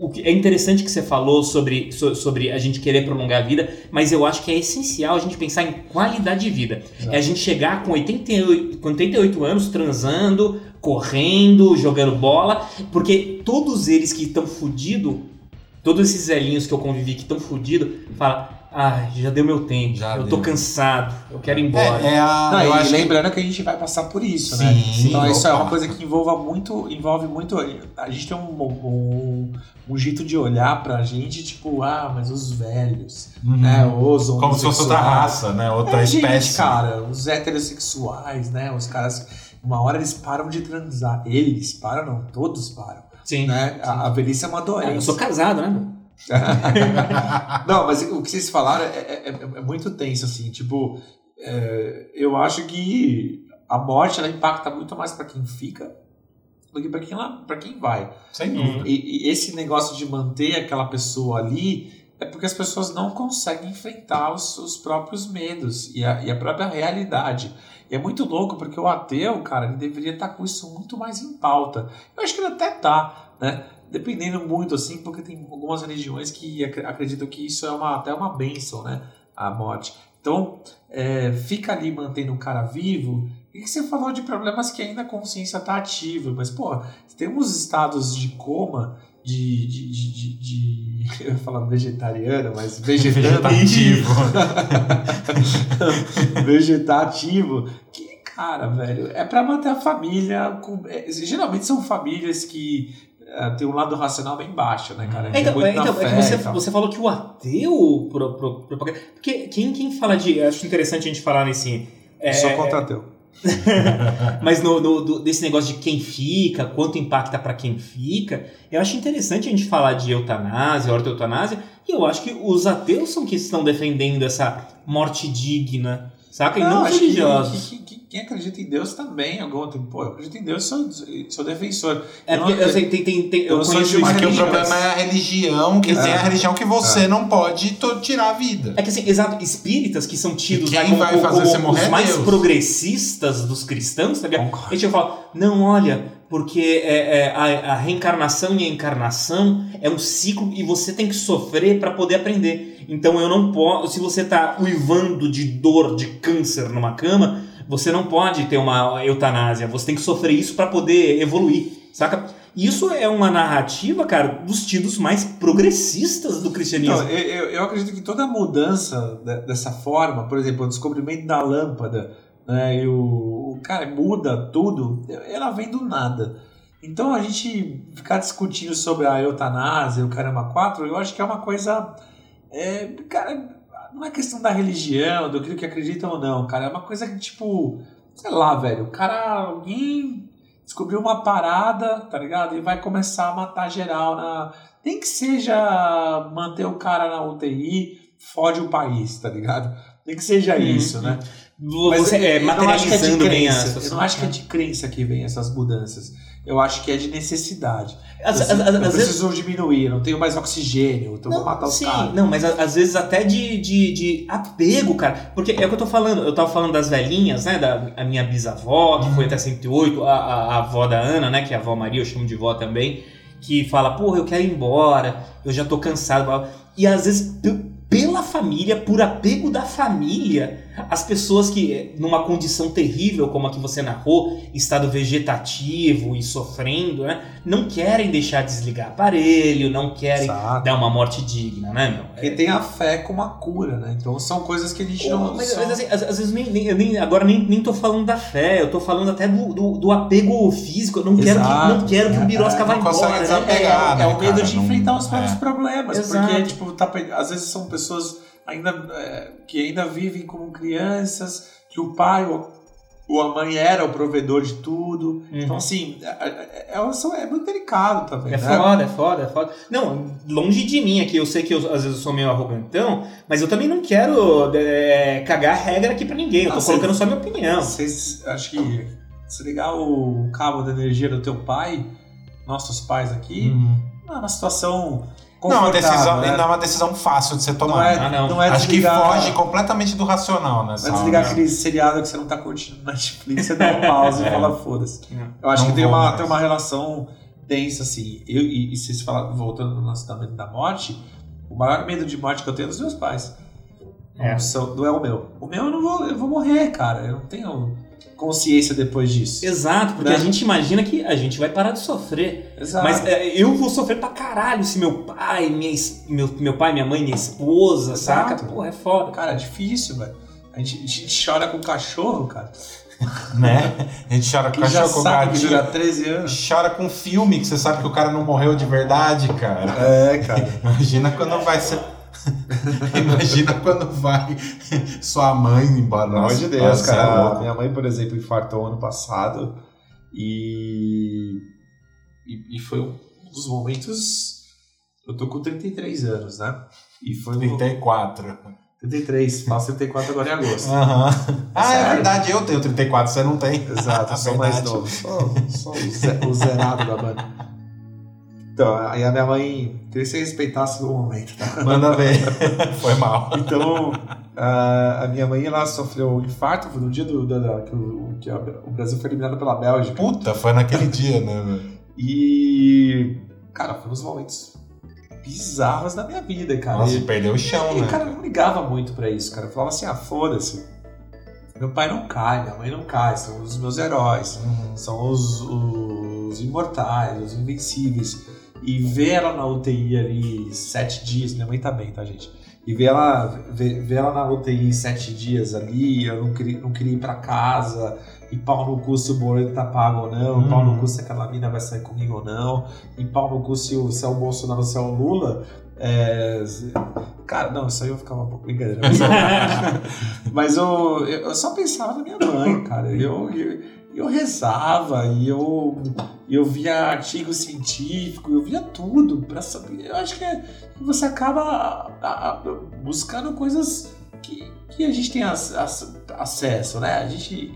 O que é interessante que você falou sobre, so- sobre a gente querer prolongar a vida, mas eu acho que é essencial a gente pensar em qualidade de vida. É a gente chegar com 88, com 88 anos transando, correndo, jogando bola, porque todos eles que estão fudidos, todos esses velhinhos que eu convivi que estão fudidos, falam: ah, já deu meu tempo, Já eu deu." tô cansado, eu quero ir embora. É, é a. Não, eu e acho que- lembrando que... a gente vai passar por isso, né? Sim, Então isso é uma coisa que envolva muito, envolve muito. A gente tem um, um, um jeito de olhar pra gente, tipo, ah, mas os velhos, Uhum. né? Os Como se fosse outra raça, né? Outra é, espécie. Gente, cara, os heterossexuais, né? Os caras, uma hora eles param de transar. Eles param, não, todos param. Sim. Né? A, a velhice é uma Ah, doença. eu sou casado, né? <laughs> Não, mas o que vocês falaram é, é- é- é muito tenso, assim. Tipo, é, eu acho que a morte ela impacta muito mais pra quem fica do que pra quem, lá- quem vai. Sem dúvida. E, e esse negócio de manter aquela pessoa ali é porque as pessoas não conseguem enfrentar os, os próprios medos e a, e a própria realidade. E é muito louco porque o ateu, cara, ele deveria estar com isso muito mais em pauta. Eu acho que ele até tá, né? Dependendo muito, assim, porque tem algumas religiões que ac- acreditam que isso é uma, até uma bênção, né? A morte. Então, é, fica ali mantendo o cara vivo. E que você falou de problemas que ainda a consciência tá ativa, mas, pô, tem uns estados de coma, de. de, de, de, de- <laughs> eu ia falar vegetariano, mas. Vegetativo. <laughs> vegetativo. Que, cara, velho, é pra manter a família. Com, é, geralmente são famílias que tem um lado racional bem baixo, né, cara? É, então, é, então, é que você, e você falou que o ateu. Pro, pro, pro- porque quem, quem fala de. eu Acho interessante a gente falar nesse. é, Sou contra ateu. <laughs> Mas no, no- do- desse negócio de quem fica, quanto impacta pra quem fica, eu acho interessante a gente falar de eutanásia, ortoeutanásia, e eu acho que os ateus são que estão defendendo essa morte digna, saca? E não, os acho que- religiosos. que- que- quem acredita em Deus também, algum tempo, pô, eu acredito em Deus, sou, sou defensor. É porque eu sei, tem, tem, tem- eu eu não sou conheço de uma isso. Porque o problema é a religião, que tem a religião que você não pode tirar a vida. É que assim, exato, espíritas que são tidos quem como, vai fazer como você morrer os é mais Deus. progressistas dos cristãos, tá ligado? Concordo. A gente fala, não, olha, porque é, é, a, a reencarnação e a encarnação é um ciclo e você tem que sofrer para poder aprender. Então eu não posso, se você tá uivando de dor, de câncer numa cama, você não pode ter uma eutanásia, você tem que sofrer isso para poder evoluir, saca? Isso é uma narrativa, cara, dos tidos mais progressistas do cristianismo. Então, eu, eu- acredito que toda mudança de- dessa forma, por exemplo, o descobrimento da lâmpada, né, e o, o cara muda tudo, ela vem do nada. Então a gente ficar discutindo sobre a eutanásia, o caramba 4, eu acho que é uma coisa. É, cara, não é questão da religião, do que acreditam ou não, cara. É uma coisa que, tipo, sei lá, velho, o cara, alguém descobriu uma parada, tá ligado? E vai começar a matar geral na. Nem que seja manter o cara na UTI, fode o país, tá ligado? Nem que seja Uhum. isso, né? Você é, eu não acho que é de materializando bem a crença. Eu não acho que é de crença que vem essas mudanças. Eu acho que é de necessidade. Às, eu às- às- eu às vezes. preciso diminuir, não tenho mais oxigênio, então vou matar os sim, caras. não, mas às vezes até de, de, de apego, cara. Porque é o que eu tô falando. Eu tava falando das velhinhas, né? Da a minha bisavó, que foi até 108, a, a, a avó da Ana, né? Que é a avó Maria, eu chamo de vó também. Que fala, porra, eu quero ir embora, eu já tô cansado. E às vezes, pela família, por apego da família, as pessoas que, numa condição terrível como a que você narrou, estado vegetativo e sofrendo, né? Não querem deixar desligar aparelho, não querem Exato. dar uma morte digna, né, meu? Porque tem a fé como a cura, né? Então são coisas que a gente não. mas, mas, assim, às, às vezes nem, nem- nem- agora nem, nem tô falando da fé, eu tô falando até do, do, do apego físico. Eu não quero que, não quero que o Birosca É, vá embora. né? é, é né, o medo de enfrentar os próprios é. problemas. Exato. Porque, tipo, tá, às vezes são pessoas ainda é, que ainda vivem como crianças, que o pai ou, a mãe era o provedor de tudo. Uhum. Então, assim, é, é, é- é muito delicado também. É né? foda, é foda, é foda. Não, longe de mim aqui, eu sei que eu, às vezes eu sou meio arrogantão, mas eu também não quero é, cagar regra aqui pra ninguém. Eu tô Ah, colocando sim. só minha opinião. Vocês, acho que se ligar o cabo da energia do teu pai, nossos pais aqui, Uhum. é uma situação Não, é uma decisão, né? não é uma decisão fácil de ser Não tomada. é, Ah, não. não é Acho que foge completamente do racional Não nessa é desligar aquele seriado que você não tá curtindo no Netflix, você dá um <laughs> pause e É. fala, foda-se. Não. Eu acho Não que tem uma, mais. tem uma relação tensa, assim. Eu, e, e vocês falaram, voltando no nosso medo da morte, o maior medo de morte que eu tenho é dos meus pais. É. Não, são- não é o meu. O meu eu não vou, eu vou morrer, cara. Eu não tenho consciência depois disso. Exato, porque Né? a gente imagina que a gente vai parar de sofrer. Exato. Mas é, eu vou sofrer pra caralho se meu pai, minha, es- meu, meu pai, minha mãe, minha esposa, Exato. saca? Porra, é foda. Cara, é difícil, velho. A gente, a gente chora com cachorro, cara. <laughs> Né? A gente chora com Que já cachorro, com sabe que gatinho. dura 13 anos. Chora com filme que você sabe que o cara não morreu de verdade, cara. É, cara. <laughs> Imagina quando vai ser. <laughs> Imagina quando vai sua mãe embora. Pelo amor Nossa, de Deus, nossa, é cara. louco. Minha mãe, por exemplo, infartou ano passado e. E, e foi um dos momentos. Eu tô com 33 anos, né? E foi um- 34. 33, faço 34 agora em agosto. Aham. Ah, é verdade, eu tenho 34, você não tem. Exato, eu <laughs> sou mais novo. Sou, sou o zerado da banda. Então, aí a minha mãe queria que você respeitasse no momento, tá? Manda ver. <laughs> Foi mal. Então, a, a minha mãe ela sofreu um infarto no dia do, da- da- que, o, que a- o Brasil foi eliminado pela Bélgica. Puta, foi naquele <laughs> dia, né? E, cara, foi um dos momentos bizarros da minha vida, cara. Nossa, E- perdeu o chão, E, né? cara, eu não ligava muito pra isso, cara. Eu falava assim, ah, foda-se. Meu pai não cai, minha mãe não cai, são os meus heróis, Uhum. são os, os imortais, os invencíveis. E ver ela na UTI ali sete dias, minha mãe tá bem, tá, gente? E ver ela, ver, ver ela na UTI sete dias ali, eu não queria, não queria ir pra casa, e pau no cu se o boleto tá pago ou não, Uhum. pau no cu se aquela mina vai sair comigo ou não, e pau no cu se, o, se é o Bolsonaro ou se é o Lula. É, cara, não, isso aí eu ficava um pouco brincadeira. Mas, eu- <laughs> mas eu, eu só pensava na minha mãe, cara. Eu, eu, eu rezava e eu, eu via artigo científico, eu via tudo pra saber. Eu acho que é- você acaba a- a- buscando coisas que, que a gente tem ac- ac- acesso, né? A gente.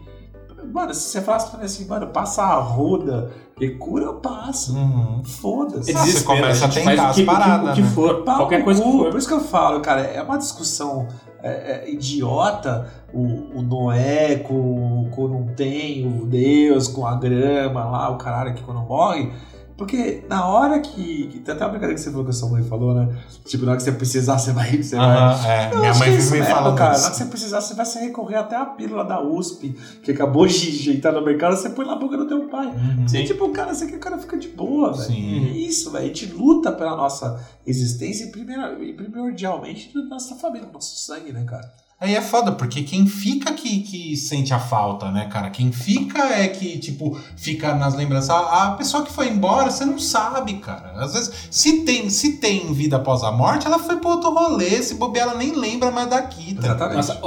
Mano, se você falasse pra mim assim, mano, passa a roda e cura, eu passo. Uhum. Foda-se. Ah, você começa a tentar faz o que, as paradas, né? que for, Pau qualquer coisa que for. Por isso que eu falo, cara, é uma discussão é, é, idiota o, o Noé com, com não tem, o Deus com a grama lá, o caralho que quando morre. Porque na hora que. que tem até uma brincadeira que você falou que a sua mãe falou, né? Tipo, na hora que você precisar, você vai. Você vai Aham, é. eu Minha acho mãe que é vive isso me falando cara. Na hora que você precisar, você vai se recorrer até a pílula da USP, que acabou de ajeitar no mercado, você põe na boca do teu pai. Uhum. E, tipo, cara, você quer que o cara fica de boa, velho. Sim. É isso, velho. A gente luta pela nossa existência e, primeira, e primordialmente da nossa família, do nosso sangue, né, cara? Aí é foda, porque quem fica que, que sente a falta, né, cara? Quem fica é que, tipo, fica nas lembranças. A, a pessoa que foi embora, você não sabe, cara. Às vezes, se tem, se tem vida após a morte, ela foi pro outro rolê. Se bobear, ela nem lembra mais daqui, tá? Exatamente. Nossa,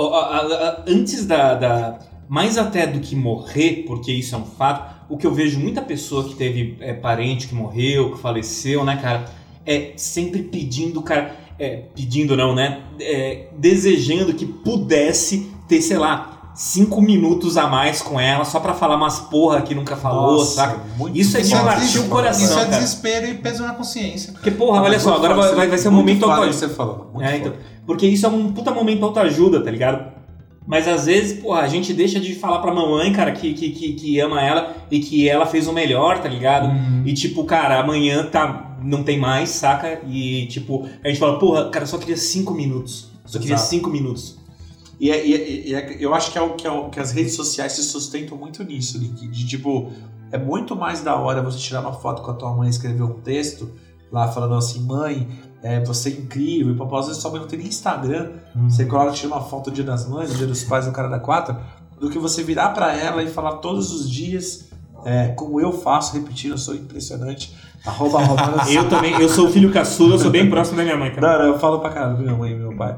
antes da, da- Mais até do que morrer, porque isso é um fato, o que eu vejo muita pessoa que teve é, parente que morreu, que faleceu, né, cara, é sempre pedindo, cara. É, pedindo não, né? É, desejando que pudesse ter, sei lá, cinco minutos a mais com ela, só pra falar umas porra que nunca falou, Nossa, saca? Isso é de partir o coração, Isso é cara. desespero e peso na consciência. Porque, porra, olha só, agora vai, vai- ser um momento autoajuda. que você falou. Muito É, então, porque isso é um puta momento autoajuda, tá ligado? Mas às vezes, porra, a gente deixa de falar pra mamãe, cara, que, que, que, que ama ela e que ela fez o melhor, tá ligado? Uhum. E tipo, cara, amanhã tá, não tem mais, saca? E tipo, a gente fala, porra, cara, eu só queria cinco minutos. Só queria Exato. cinco minutos. E, é- e é- e é- eu acho que, é o, que, é o- que as redes sociais se sustentam muito nisso, Link. De tipo, é muito mais da hora você tirar uma foto com a tua mãe e escrever um texto lá falando assim, mãe, é, você é incrível. E papai, às vezes sua mãe não tem nem Instagram. Uhum. Você coloca, tira uma foto do dia das mães, do dia dos pais, do cara da quatro, do que você virar pra ela e falar todos os dias, é, como eu faço, repetindo, eu sou impressionante. Arroba, arroba, Eu também, eu sou o filho caçula, eu sou bem próximo da minha mãe, cara. não, não, eu falo pra caralho pra minha mãe e meu pai.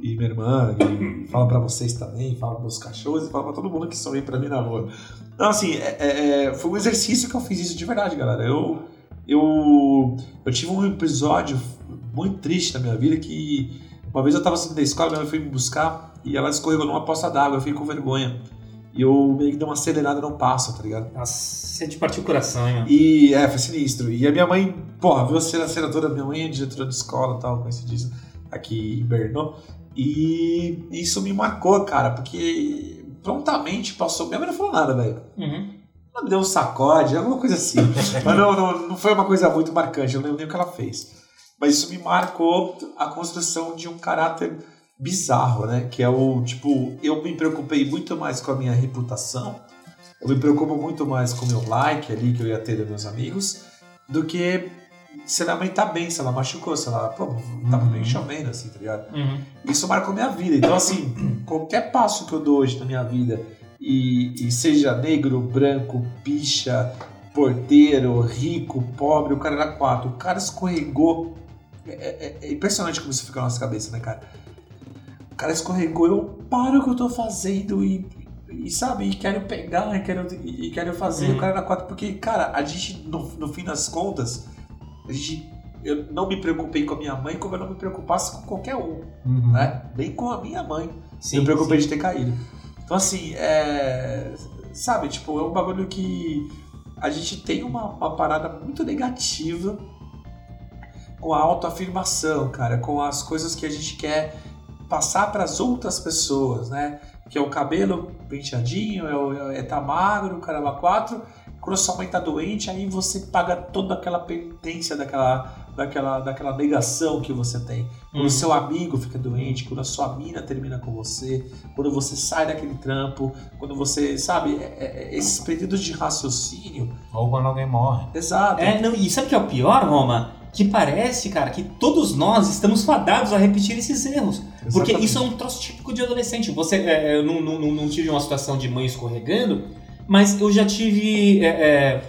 E minha irmã, e falo pra vocês também, falo pros cachorros e falo pra todo mundo que sorri pra mim na rua. Então, assim, é- é- é, foi um exercício que eu fiz isso de verdade, galera. Eu, eu, eu tive um episódio muito triste na minha vida que uma vez eu tava saindo da escola, minha mãe foi me buscar e ela escorregou numa poça d'água, eu fiquei com vergonha. E eu meio que dei uma acelerada no passo, tá ligado? Nossa, você te partiu o coração, hein. E é, foi sinistro. E a minha mãe, porra, viu a cena, a cena toda, minha mãe é diretora de escola e tal, coincidência, aqui em Berno. E isso me marcou, cara, porque prontamente passou. Minha mãe não falou nada, velho. Uhum. Ela me deu um sacode, alguma coisa assim. <laughs> Mas não, não, não foi uma coisa muito marcante, eu não lembro nem o que ela fez. Mas isso me marcou a construção de um caráter bizarro, né? Que é o tipo, eu me preocupei muito mais com a minha reputação, eu me preocupo muito mais com o meu like ali que eu ia ter dos meus amigos, do que se a minha mãe tá bem, se ela machucou, se ela, pô, tava Uhum. bem chovendo, assim, tá ligado? Uhum. Isso marcou minha vida. Então, assim, <clears throat> qualquer passo que eu dou hoje na minha vida, e, e seja negro, branco, picha, porteiro, rico, pobre, o cara era quatro, o cara escorregou. É, é- é impressionante como isso fica na nossa cabeça, né, cara? O cara escorregou, eu paro o que eu tô fazendo e, e sabe, e quero pegar, e quero, e, quero fazer. Uhum. O cara era quatro, porque, cara, a gente, no, no fim das contas, a gente, eu não me preocupei com a minha mãe como eu não me preocupasse com qualquer um, Uhum. né? Nem com a minha mãe. Sim, eu me preocupei sim. de ter caído. Então, assim, é. Sabe, tipo, é um bagulho que a gente tem uma, uma parada muito negativa com a autoafirmação, cara, com as coisas que a gente quer passar para as outras pessoas, né? Que é o cabelo penteadinho, é, o, é tá magro, caramba, quatro. Quando sua mãe tá doente, aí você paga toda aquela penitência daquela, daquela, daquela negação que você tem. Quando Uhum. o seu amigo fica doente, quando a sua mina termina com você, quando você sai daquele trampo, quando você, sabe, é- é- esses períodos de raciocínio. Ou quando alguém morre. Exato. É, não, e sabe o que é o pior, Roma? Que parece, cara, que todos nós estamos fadados a repetir esses erros. Porque Exatamente. isso é um troço típico de adolescente. Você, é, eu não, não, não- tive uma situação de mãe escorregando, mas eu já tive, é, é,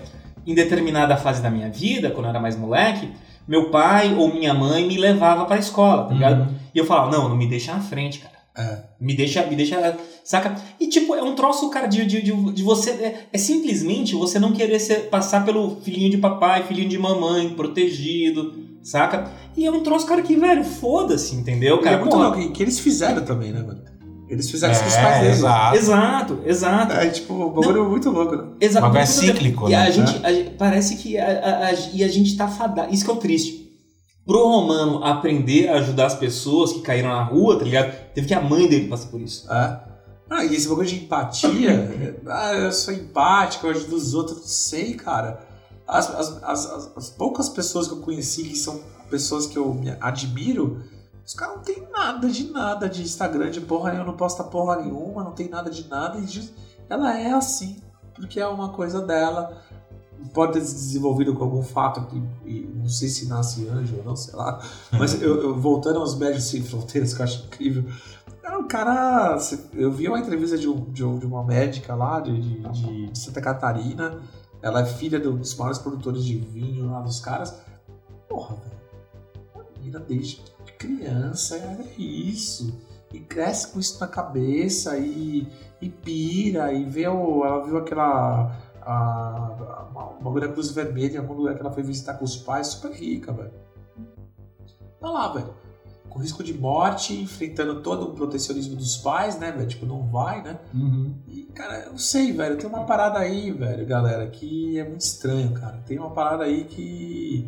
em determinada fase da minha vida, quando eu era mais moleque, meu pai ou minha mãe me levava pra escola, tá ligado? Uhum. E eu falava, não, não me deixa na frente, cara. É. Me deixa, me deixa, saca? E tipo, é um troço, cara, de, de, de, de você. É, é simplesmente você não querer ser, passar pelo filhinho de papai, filhinho de mamãe, protegido, saca? E é um troço, cara, que, velho, foda-se, entendeu, E cara? é muito Porra, louco, e que eles fizeram também, né, mano? Eles fizeram isso com os É, pais deles. exato. Exato, exato. É, tipo, o bagulho é muito louco, né? Exato. Mas é cíclico, E a né? gente, a gente- parece que a, a- a- e a gente tá fadado. Isso que é o triste. Pro Romano aprender a ajudar as pessoas que caíram na rua, tá ligado? Teve que a mãe dele passar por isso. É. Ah, e esse bagulho de empatia, <laughs> ah, eu sou empático, eu ajudo os outros, não sei, cara. As, as, as, as- as poucas pessoas que eu conheci que são pessoas que eu admiro, os caras não tem nada de nada de Instagram, de porra nenhuma, não posta porra nenhuma, não tem nada de nada. E just- ela é assim, porque é uma coisa dela. Pode ter se desenvolvido com algum fato que não sei se nasce anjo ou não, sei lá. Mas eu, eu- voltando aos Médicos Sem Fronteiras, que eu acho incrível. Cara, o cara. Eu vi uma entrevista de, um- de um- uma médica lá de, de- de- Santa Catarina. Ela é filha um dos maiores produtores de vinho lá dos caras. Porra, velho. A menina desde criança é isso. E cresce com isso na cabeça e, e pira. E vê o, ela viu aquela. A, a, o bagulho da Cruz Vermelha em algum lugar que ela foi visitar com os pais, super rica, velho. Tá lá, velho com risco de morte, enfrentando todo o protecionismo dos pais, né, velho? Tipo, não vai, né? Uhum. E, cara, eu não sei, velho. Tem uma parada aí, velho, galera, que é muito estranho, cara. Tem uma parada aí que.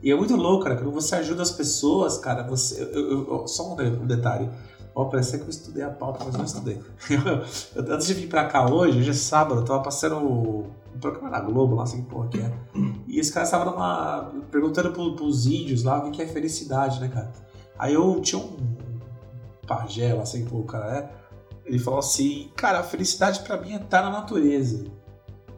E é muito louco, cara. Quando você ajuda as pessoas, cara, você. eu- eu- eu- só um detalhe. Ó, parece que eu estudei a pauta, mas não estudei. <laughs> Eu- antes de vir pra cá hoje, hoje é sábado, eu tava passando um programa na Globo, lá, assim, porra, que é. E esse cara estava numa. perguntando pro, pros índios lá o que que é felicidade, né, cara? Aí eu tinha um pajé lá, assim, pô, o cara é. Ele falou assim, cara, a felicidade pra mim é estar na natureza.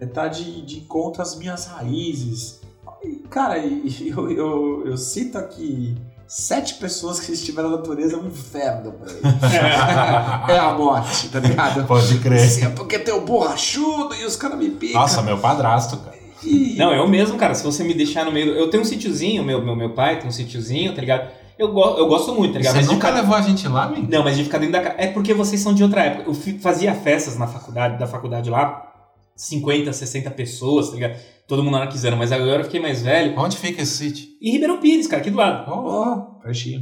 É estar de, de encontro às minhas raízes. E, cara, e- <laughs> eu, eu, eu cito aqui sete pessoas que estiveram na natureza é um inferno pra ele. <laughs> é a morte, tá ligado? Pode crer. Assim, é porque tem o borrachudo e os caras me picam. Nossa, meu padrasto, cara. E- Não, eu mesmo, cara, se você me deixar no meio. Eu tenho um sítiozinho, meu, meu, meu pai tem um sítiozinho, tá ligado? Eu, go eu gosto muito, tá ligado? Você Mas nunca ficar- levou a gente lá, amigo? Não, mas de ficar dentro da casa. É porque vocês são de outra época. Eu fazia festas na faculdade, da faculdade lá, 50, 60 pessoas, tá ligado? Todo mundo era quiseram, mas agora eu fiquei mais velho. Onde fica esse sítio? E Ribeirão Pires, cara, aqui do lado. Ó, pertinho.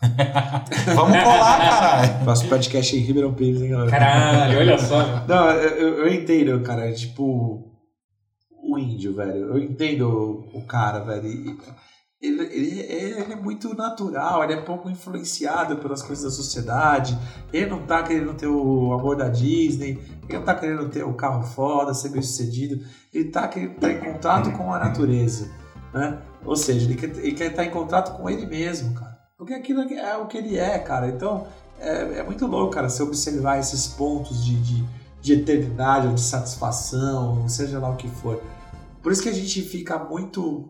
<laughs> Vamos colar, caralho. Faço podcast em Ribeirão Pires, hein, galera? Caralho, olha só. Não, eu, eu- eu entendo, cara. é Tipo, o índio, velho. Eu entendo o cara, velho. e Ele, ele, ele é muito natural, ele é pouco influenciado pelas coisas da sociedade. Ele não tá querendo ter o amor da Disney, ele não tá querendo ter o carro foda, ser bem sucedido. Ele tá querendo estar em contato com a natureza, né? Ou seja, ele quer, ele quer estar em contato com ele mesmo, cara. Porque aquilo é o que ele é, cara. Então, é, é muito louco, cara, você observar esses pontos de, de, de eternidade ou de satisfação, seja lá o que for. Por isso que a gente fica muito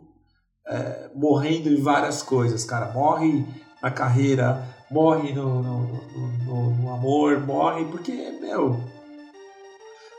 é, morrendo em várias coisas, cara. Morre na carreira, morre no, no, no- no- amor, morre porque, meu.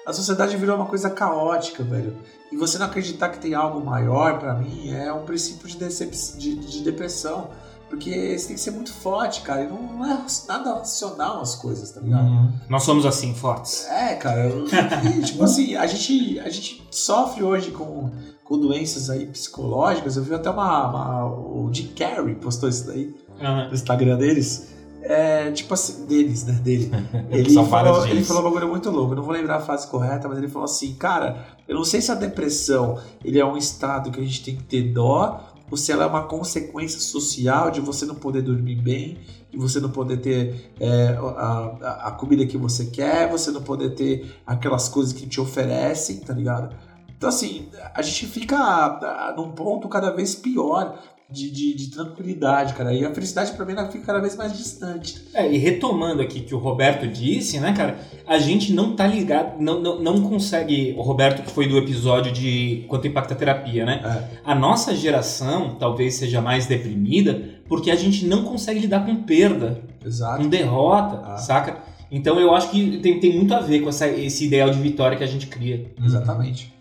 A sociedade virou uma coisa caótica, velho. E você não acreditar que tem algo maior, pra mim, é um princípio de, de, de depressão. Porque você tem que ser muito forte, cara. E não, não é nada racional as coisas, tá ligado? Uhum. Nós somos assim, fortes. É, cara. eu- <laughs> tipo assim, a gente, a gente sofre hoje com, com doenças aí psicológicas. Eu vi até uma, uma- o Jim Carrey postou isso daí Aham. no Instagram deles. É, tipo assim, deles, né? Dele. <laughs> Ele falou, ele falou um bagulho muito louco, eu não vou lembrar a frase correta, mas ele falou assim, cara, eu não sei se a depressão ele é um estado que a gente tem que ter dó, ou se ela é uma consequência social de você não poder dormir bem, de você não poder ter é, a, a- a comida que você quer, você não poder ter aquelas coisas que te oferecem, tá ligado? Então assim, a gente fica ah, num ponto cada vez pior de, de, de tranquilidade, cara. E a felicidade pra mim ela fica cada vez mais distante. É, e retomando aqui o que o Roberto disse, né, cara? A gente não tá ligado, não, não, não consegue. O Roberto, que foi do episódio de Quanto Impacta a Terapia, né? É. A nossa geração talvez seja mais deprimida porque a gente não consegue lidar com perda, Exato. com derrota, Ah. saca? Então eu acho que tem, tem muito a ver com essa, esse ideal de vitória que a gente cria. Exatamente.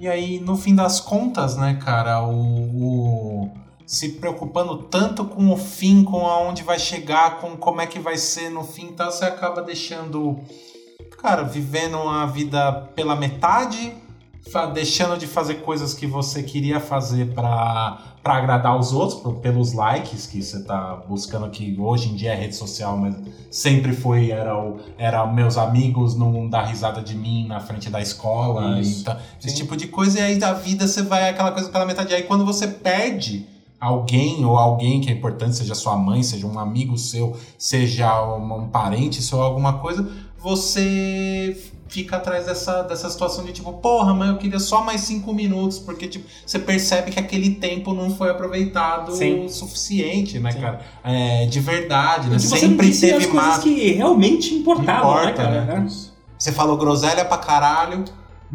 E aí, no fim das contas, né, cara, o, o- se preocupando tanto com o fim, com aonde vai chegar, com como é que vai ser no fim, tá, você acaba deixando, cara, vivendo a vida pela metade, deixando de fazer coisas que você queria fazer pra para agradar os outros, por- pelos likes que você tá buscando que hoje em dia é rede social, mas sempre foi era o era meus amigos não dar risada de mim na frente da escola tá- esse tipo de coisa e aí da vida você vai aquela coisa pela metade. Aí quando você perde alguém ou alguém que é importante, seja sua mãe, seja um amigo seu, seja um, um parente seu, alguma coisa, você fica atrás dessa, dessa situação de tipo, porra, mas eu queria só mais cinco minutos, porque tipo, você percebe que aquele tempo não foi aproveitado Sim. o suficiente, né, Sim. cara? É, de verdade, né? Você não Sempre teve as coisas mais. que realmente importavam, Importa, né, cara? né? Você falou groselha pra caralho,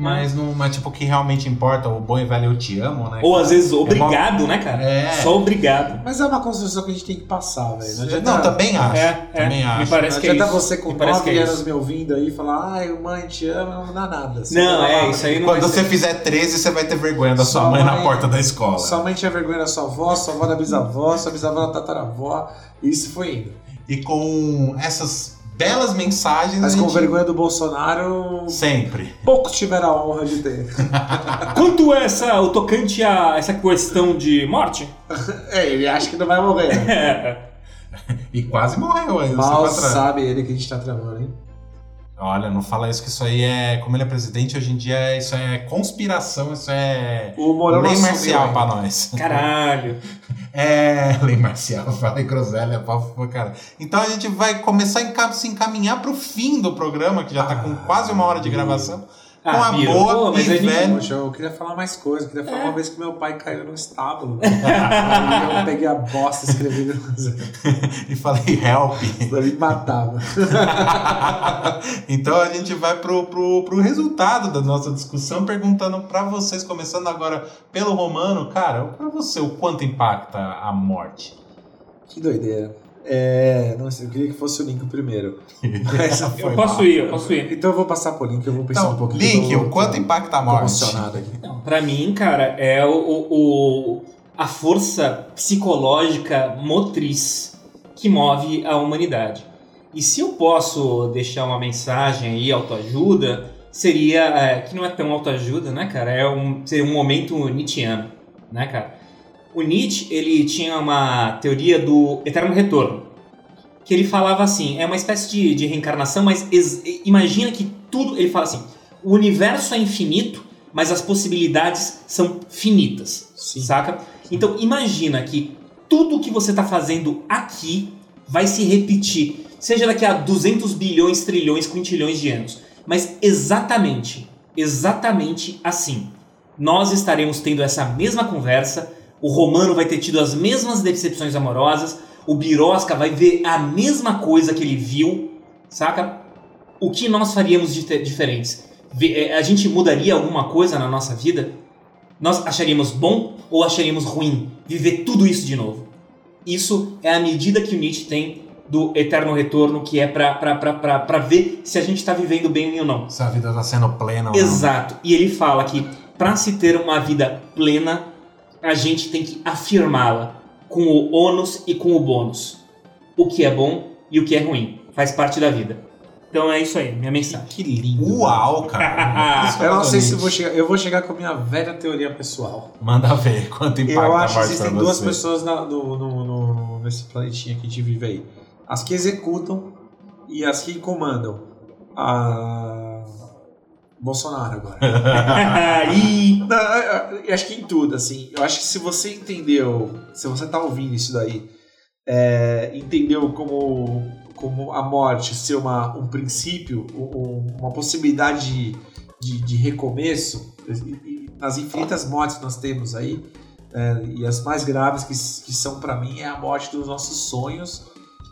mas não, mas tipo, o que realmente importa, o bom e velho eu te amo, né? Ou cara? às vezes obrigado, né, cara? É. Só obrigado. Mas é uma construção que a gente tem que passar, velho. Não também acho. É, é. também Me acho. parece não que é adianta isso. você com Me parece 9 que é anos me ouvindo aí falar, ai, mãe, te amo, não dá nada. Você Não, é, isso aí não Quando você ser. fizer 13, você vai ter vergonha da sua Sua mãe, na mãe- porta da escola. Sua mãe tinha vergonha da sua avó, sua avó da bisavó, sua bisavó da tataravó. E isso foi indo. E com essas belas mensagens, Mas com gente... vergonha do Bolsonaro, Sempre. poucos tiveram a honra de ter. <laughs> Quanto é essa, o tocante a essa questão de morte? <laughs> É, ele acha que não vai morrer. É. <laughs> E quase morreu aí. Mal você pra trás. sabe ele que a gente tá tramando, hein? Olha, não fala isso que isso aí é... Como ele é presidente, hoje em dia isso é conspiração, isso é... O Morão Lei marcial assumiu pra nós. Caralho. <laughs> É, lei marcial, <laughs> falei groselha, papo cara. Então a gente vai começar a se encaminhar pro fim do programa, que já tá com Ah, quase uma hora de gravação. Com Ah, a Biro, boa mas e a gente- velho. Poxa, eu queria falar mais coisa. Eu queria falar É. uma vez que meu pai caiu no estábulo. Aí <laughs> eu peguei a bosta e escrevi no e falei help. Ele me matava. <laughs> então a gente vai pro, pro, pro resultado da nossa discussão, perguntando pra vocês, começando agora pelo Romano, cara, pra você, o quanto impacta a morte? Que doideira. É, nossa, eu queria que fosse o Link primeiro. <laughs> Mas Foi Eu posso mal. ir, eu posso ir. Então eu vou passar pro Link, eu vou pensar Então, um pouquinho. Link, tô- o quanto impacta a morte? emocionado aqui. Não, pra mim, cara, é o, o- a força psicológica motriz que move a humanidade. E se eu posso deixar uma mensagem aí, autoajuda, seria. é, que não é tão autoajuda, né, cara? É um, seria um momento nietzschiano, né, cara? O Nietzsche, ele tinha uma teoria do eterno retorno. Que ele falava assim, é uma espécie de, de reencarnação, mas ex- imagina que tudo. Ele fala assim: o universo é infinito, mas as possibilidades são finitas. Sim. Saca? Então imagina que tudo que você está fazendo aqui vai se repetir, seja daqui a 200 bilhões, trilhões, quintilhões de anos. Mas exatamente, exatamente assim. Nós estaremos tendo essa mesma conversa, o Romano vai ter tido as mesmas decepções amorosas, o Birosca vai ver a mesma coisa que ele viu, saca? O que nós faríamos de diferentes? É, A gente mudaria alguma coisa na nossa vida? Nós acharíamos bom ou acharíamos ruim viver tudo isso de novo? Isso é a medida que o Nietzsche tem do eterno retorno, que é pra ver se a gente tá vivendo bem ou não. Se a vida tá sendo plena ou não. Exato. E ele fala que para se ter uma vida plena, a gente tem que afirmá-la com o ônus e com o bônus. O que é bom e o que é ruim. Faz parte da vida. Então é isso aí, minha mensagem. Que lindo. Uau, cara. <laughs> Eu não sei se vou chegar. Eu vou chegar com a minha velha teoria pessoal. Manda ver quanto impacta Eu a acho que existem duas você. pessoas na- no, no- no- no- nesse planetinha que a gente vive aí. As que executam e as que comandam. A... Bolsonaro agora. <laughs> Ih, Não, acho que em tudo, assim. Eu acho que se você entendeu, se você tá ouvindo isso daí, é, entendeu como, como a morte ser uma, um princípio, um- uma possibilidade de, de, de recomeço, e- e nas infinitas mortes que nós temos aí, é, e as mais graves que, que são para mim é a morte dos nossos sonhos,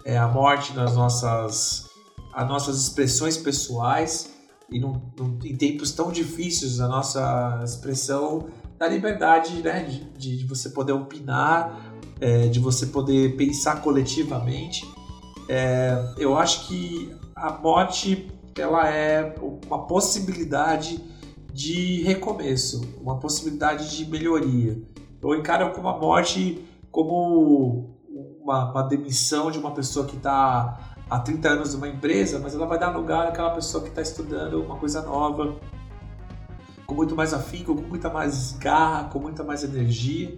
é a morte das nossas, as nossas expressões pessoais, e num, num- em tempos tão difíceis a nossa expressão da liberdade né, de, de, você poder opinar, é, de você poder pensar coletivamente. É, eu acho que a morte ela é uma possibilidade de recomeço, uma possibilidade de melhoria. Eu encaro como a morte como uma, uma demissão de uma pessoa que está há 30 anos numa empresa, mas ela vai dar lugar àquela pessoa que está estudando uma coisa nova, com muito mais afinco, com muita mais garra, com muita mais energia.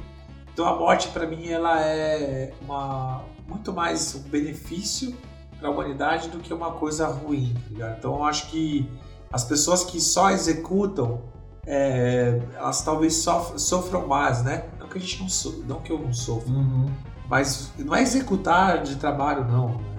Então a morte para mim ela é uma, muito mais um benefício para a humanidade do que uma coisa ruim. tá? Então eu acho que as pessoas que só executam, é, elas talvez sof- sofram mais, né? Não que a gente não so, não que eu não sofra, Uhum. mas não é executar de trabalho, não. É,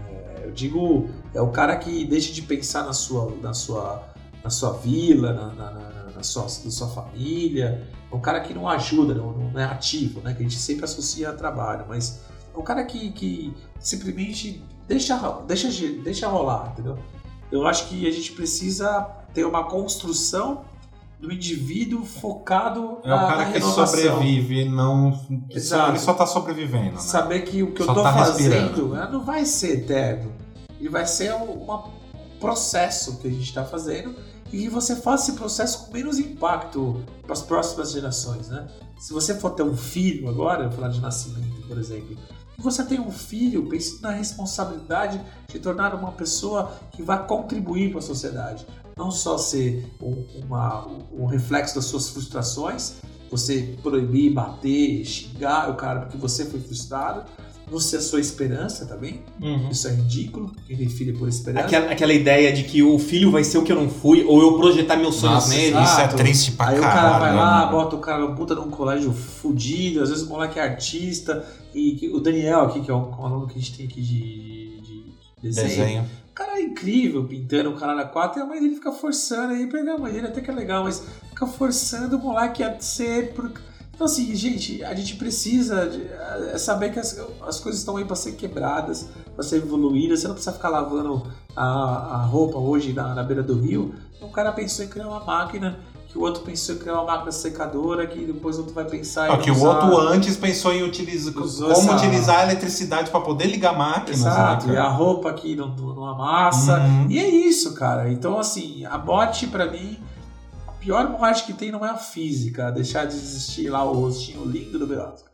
eu digo, é o cara que deixa de pensar na sua, na sua, na sua vila, na, na, na- na sua, na sua família. É um cara que não ajuda, não, não é ativo, né? Que a gente sempre associa a trabalho, mas é um cara que, que simplesmente deixa, deixa, deixa rolar, entendeu? Eu acho que a gente precisa ter uma construção do indivíduo focado É o na, cara na que renovação. sobrevive, não. Exato. Ele só tá sobrevivendo. Né? Saber que o que eu Só tô tá fazendo respirando. né, não vai ser eterno. Ele vai ser um processo que a gente está fazendo e você faça esse processo com menos impacto para as próximas gerações, né? Se você for ter um filho agora, falar de nascimento, por exemplo, se você tem um filho, pense na responsabilidade de tornar uma pessoa que vai contribuir para a sociedade. Não só ser um, uma- um reflexo das suas frustrações, você proibir, bater, xingar o cara porque você foi frustrado, não ser a sua esperança também. Isso é ridículo. Quem tem filho é por esperança. Aquela, aquela ideia de que o filho vai ser o que eu não fui, ou eu projetar meus sonhos Nossa, nele. isso é triste pra Aí o caralho. cara vai lá, bota o cara no puta num colégio fudido, às vezes o moleque é artista, e o Daniel aqui, que é um, aluno que a gente tem aqui de, de- de desenho. Desenho. O cara é incrível pintando o caralho a quatro e a mãe dele fica forçando aí, pegar a mãe dele até que é legal, mas fica forçando o moleque a ser. Por... Então, assim, gente, a gente precisa de, é saber que as, as coisas estão aí para ser quebradas, para ser evoluídas. Você não precisa ficar lavando a, a roupa hoje na, na beira do rio. Um cara pensou em criar uma máquina, que o outro pensou em criar uma máquina secadora, que depois o outro vai pensar em. Só que o outro antes pensou em utilizar, como essa- utilizar a eletricidade para poder ligar máquinas. Exato, né, e a roupa aqui não, não amassa. Uhum. E é isso, cara. Então, assim, a morte pra mim, a pior morte que tem não é a física, deixar de existir lá o rostinho lindo do Belasco.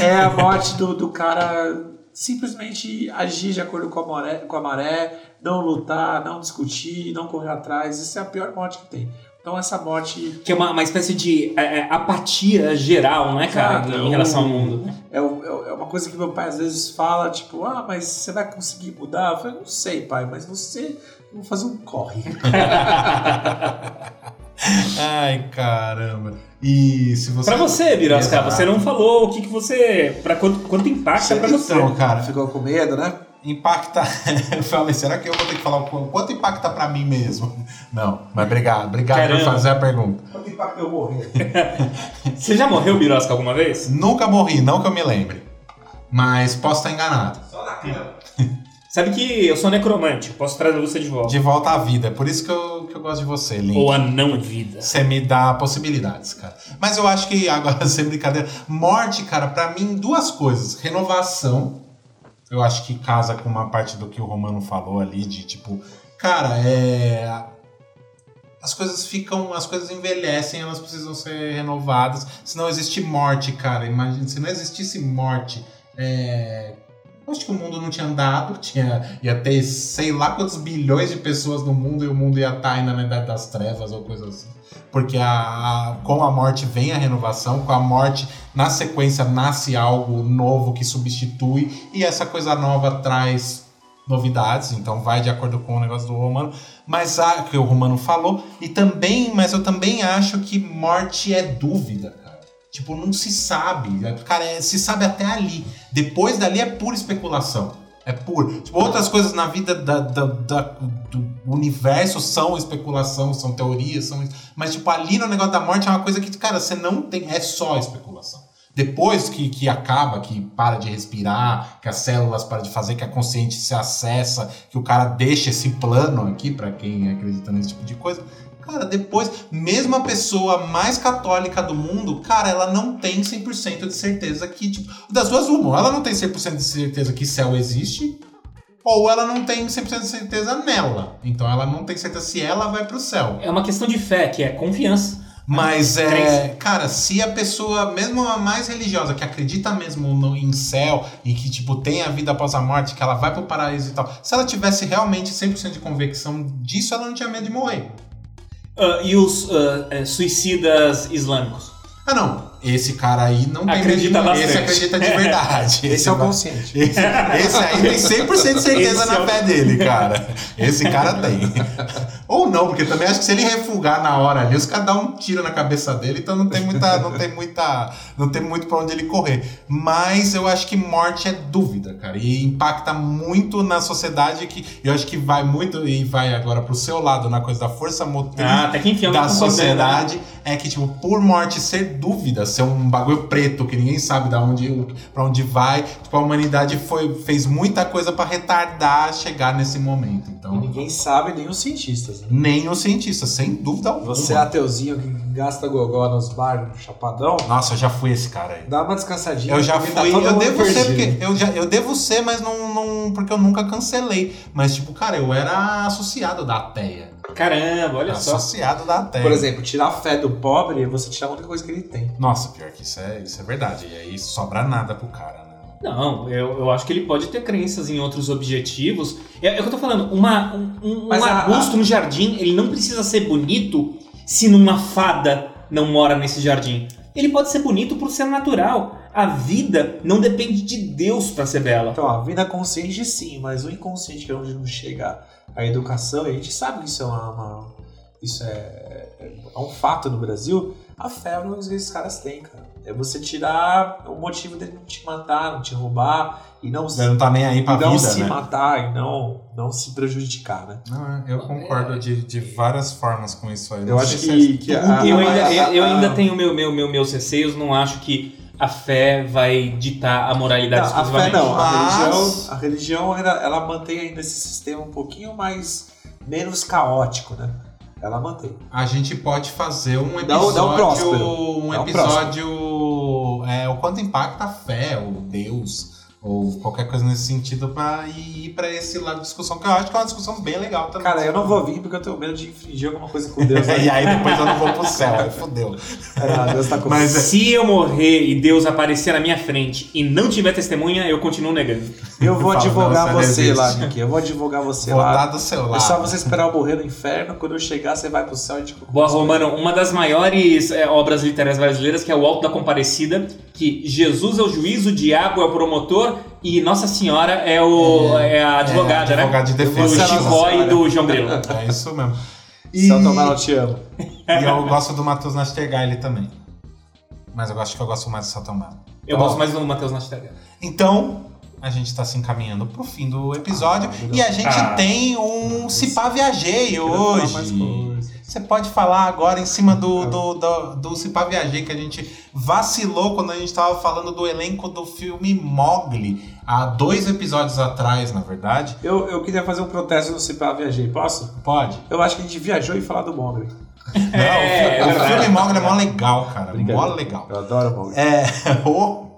É, é a morte do, do cara simplesmente agir de acordo com a, maré, com a maré, não lutar, não discutir, não correr atrás. Isso é a pior morte que tem. Então, essa morte Que é uma, uma espécie de é, é, apatia geral, né, cara, Exato, em relação ao mundo. é, o- é o- é uma coisa que meu pai às vezes fala, tipo, ah, mas você vai conseguir mudar? Eu falei, não sei, pai, mas você. Vamos fazer um corre. <laughs> Ai, caramba. E se você. Pra você, Birosca, você não falou o que, que você. Pra quanto, quanto impacta pra você. Então, cara, Ficou com medo, né? impacta. <laughs> eu falei, será que eu vou ter que falar o qu- quanto impacta pra mim mesmo? Não, mas obrigado, obrigado Caramba. por fazer a pergunta. Quanto impacto eu morrer? <laughs> Você já morreu, Birosca, alguma vez? Nunca morri, não que eu me lembre. Mas posso estar enganado. Só na cama. Sabe que eu sou necromante, posso trazer você de volta. De volta à vida. É por isso que eu, que eu gosto de você, Link. Ou a não vida. Você me dá possibilidades, cara. Mas eu acho que, <laughs> agora, sem brincadeira, morte, cara, pra mim, duas coisas. Renovação. Eu acho que casa com uma parte do que o Romano falou ali, de tipo, cara, é. As coisas ficam. As coisas envelhecem, elas precisam ser renovadas. Se não existe morte, cara, imagina, se não existisse morte. É... Acho que o mundo não tinha andado, tinha, ia ter sei lá quantos bilhões de pessoas no mundo e o mundo ia estar ainda na Idade das Trevas ou coisa assim. Porque a, a- com a morte vem a renovação, com a morte, na sequência, nasce algo novo que substitui, e essa coisa nova traz novidades, então vai de acordo com o negócio do Romano, mas a que o Romano falou, e também, mas eu também acho que morte é dúvida. Tipo, não se sabe. Cara, é- se sabe até ali. Depois dali é pura especulação. É puro. Tipo, outras coisas na vida da, da- da- do universo são especulação, são teorias, são. Mas, tipo, ali no negócio da morte é uma coisa que, cara, você não tem. É só especulação. Depois que, que acaba, que para de respirar, que as células param de fazer, que a consciente se acessa, que o cara deixa esse plano aqui, pra quem acredita nesse tipo de coisa. Cara, depois, mesmo a pessoa mais católica do mundo, cara, ela não tem 100% de certeza que, tipo, das duas uma, ela não tem 100% de certeza que céu existe, ou ela não tem 100% de certeza nela. Então ela não tem certeza se ela vai pro céu. É uma questão de fé, que é confiança. Mas é, cara, se a pessoa, mesmo a mais religiosa, que acredita mesmo no, em céu e que, tipo, tem a vida após a morte, que ela vai pro paraíso e tal, se ela tivesse realmente 100% de convicção disso, ela não tinha medo de morrer. Ah, e os ah, eh, suicidas islâmicos? Ah, não. Esse cara aí não tem Acredita medo de morrer. Esse acredita de <laughs> verdade. Esse é o consciente. Esse, esse aí tem 100% de certeza Esse na é o- fé dele, cara. Esse cara tem. <laughs> Ou não, porque também acho que se ele refugar na hora ali, os caras dão um tiro na cabeça dele, então não tem muita, não tem muita, não tem muito pra onde ele correr. Mas eu acho que morte é dúvida, cara, e impacta muito na sociedade que eu acho que vai muito e vai agora pro seu lado na coisa da força motriz Ah, da né? sociedade é que, tipo, por morte ser dúvida, ser um bagulho preto que ninguém sabe da onde, pra onde vai, tipo, a humanidade foi, fez muita coisa pra retardar chegar nesse momento. E Então, ninguém sabe, nem os cientistas. né? nem os cientistas, sem dúvida alguma. Você é ateuzinho que gasta gogó nos bares, no chapadão, Nossa, eu já fui esse cara aí. dá uma descansadinha. Eu já tá fui, todo eu devo ser, porque eu, já, eu devo ser, mas não, não. Porque eu nunca cancelei. Mas, tipo, cara, eu era associado da ateia. Caramba, olha só. Associado da ateia. Por exemplo, tirar a fé do pobre é você tirar a única coisa que ele tem. Nossa, pior que isso é, isso é verdade. E aí sobra nada pro cara, né? Não, eu, eu acho que ele pode ter crenças em outros objetivos. É, é o que eu tô falando, uma, um, um arbusto no jardim, ele não precisa ser bonito se numa fada não mora nesse jardim. Ele pode ser bonito por ser natural. A vida não depende de Deus pra ser bela. Então, a vida consciente sim, mas o inconsciente que é onde não chega a educação, e a gente sabe que isso é uma. uma- isso é, é um fato no Brasil, a fé é que esses caras têm, cara. É você tirar o motivo dele não te matar, não te roubar e não, se, não tá nem aí pra não vida, se né? matar e não, não se prejudicar, né? Não, eu concordo de, de várias formas com isso aí. Eu acho que, é que a- eu, a- ainda, a- eu, eu a- ainda tenho meu, meu, meu, meus receios, não acho que a fé vai ditar a moralidade Não, a fé exclusivamente. não, a Mas- religião, a religião ela, ela mantém ainda esse sistema um pouquinho mais menos caótico, né? Ela mantém. A gente pode fazer um o- episódio. dá o um Dá o episódio. É, o quanto impacta a fé, ou Deus, ou qualquer coisa nesse sentido, pra ir pra esse lado de discussão, que eu acho que é uma discussão bem legal também. Cara, eu não vou vir porque eu tenho medo de infringir alguma coisa com Deus. <laughs> e aí depois eu não vou pro céu, aí fodeu. Ah, Deus tá comigo. Mas é- Se eu morrer e Deus aparecer na minha frente e não tiver testemunha, eu continuo negando. Eu vou advogar não, você resiste. lá, Nick. Eu vou advogar você Vou lá. dar do seu lado. É só você esperar eu morrer no inferno. Quando eu chegar, você vai pro céu e gente Boa, Romano, uma das maiores é, obras literárias brasileiras, que é o Alto da Comparecida, que Jesus é o juiz, o diabo é o promotor e Nossa Senhora é, o, é, a advogada, é, advogado de né? defesa. Do Nossa Chicó e do João Grilo. É isso mesmo. E, São Tomás, eu te amo. e eu gosto do Matheus Nastergaile também. Mas eu acho que eu gosto mais do São Tomás. Eu Bom, gosto mais do Matheus Nastergaile. Então, a gente tá se encaminhando pro fim do episódio. Ah, e a gente Ah. tem um Cipá Viajei Queria falar mais hoje. Você pode falar agora em cima do, do, do, do Cipá Viajei, que a gente vacilou quando a gente tava falando do elenco do filme Mogli, há dois episódios atrás, na verdade. Eu, eu queria fazer um protesto no Cipá Viajei, posso? Pode? Eu acho que a gente viajou e falar do Mogli. <laughs> Não, É, é o, o verdade. filme Mogli é mó legal, cara. Mó legal. Eu adoro o Mogli. É. <laughs> o-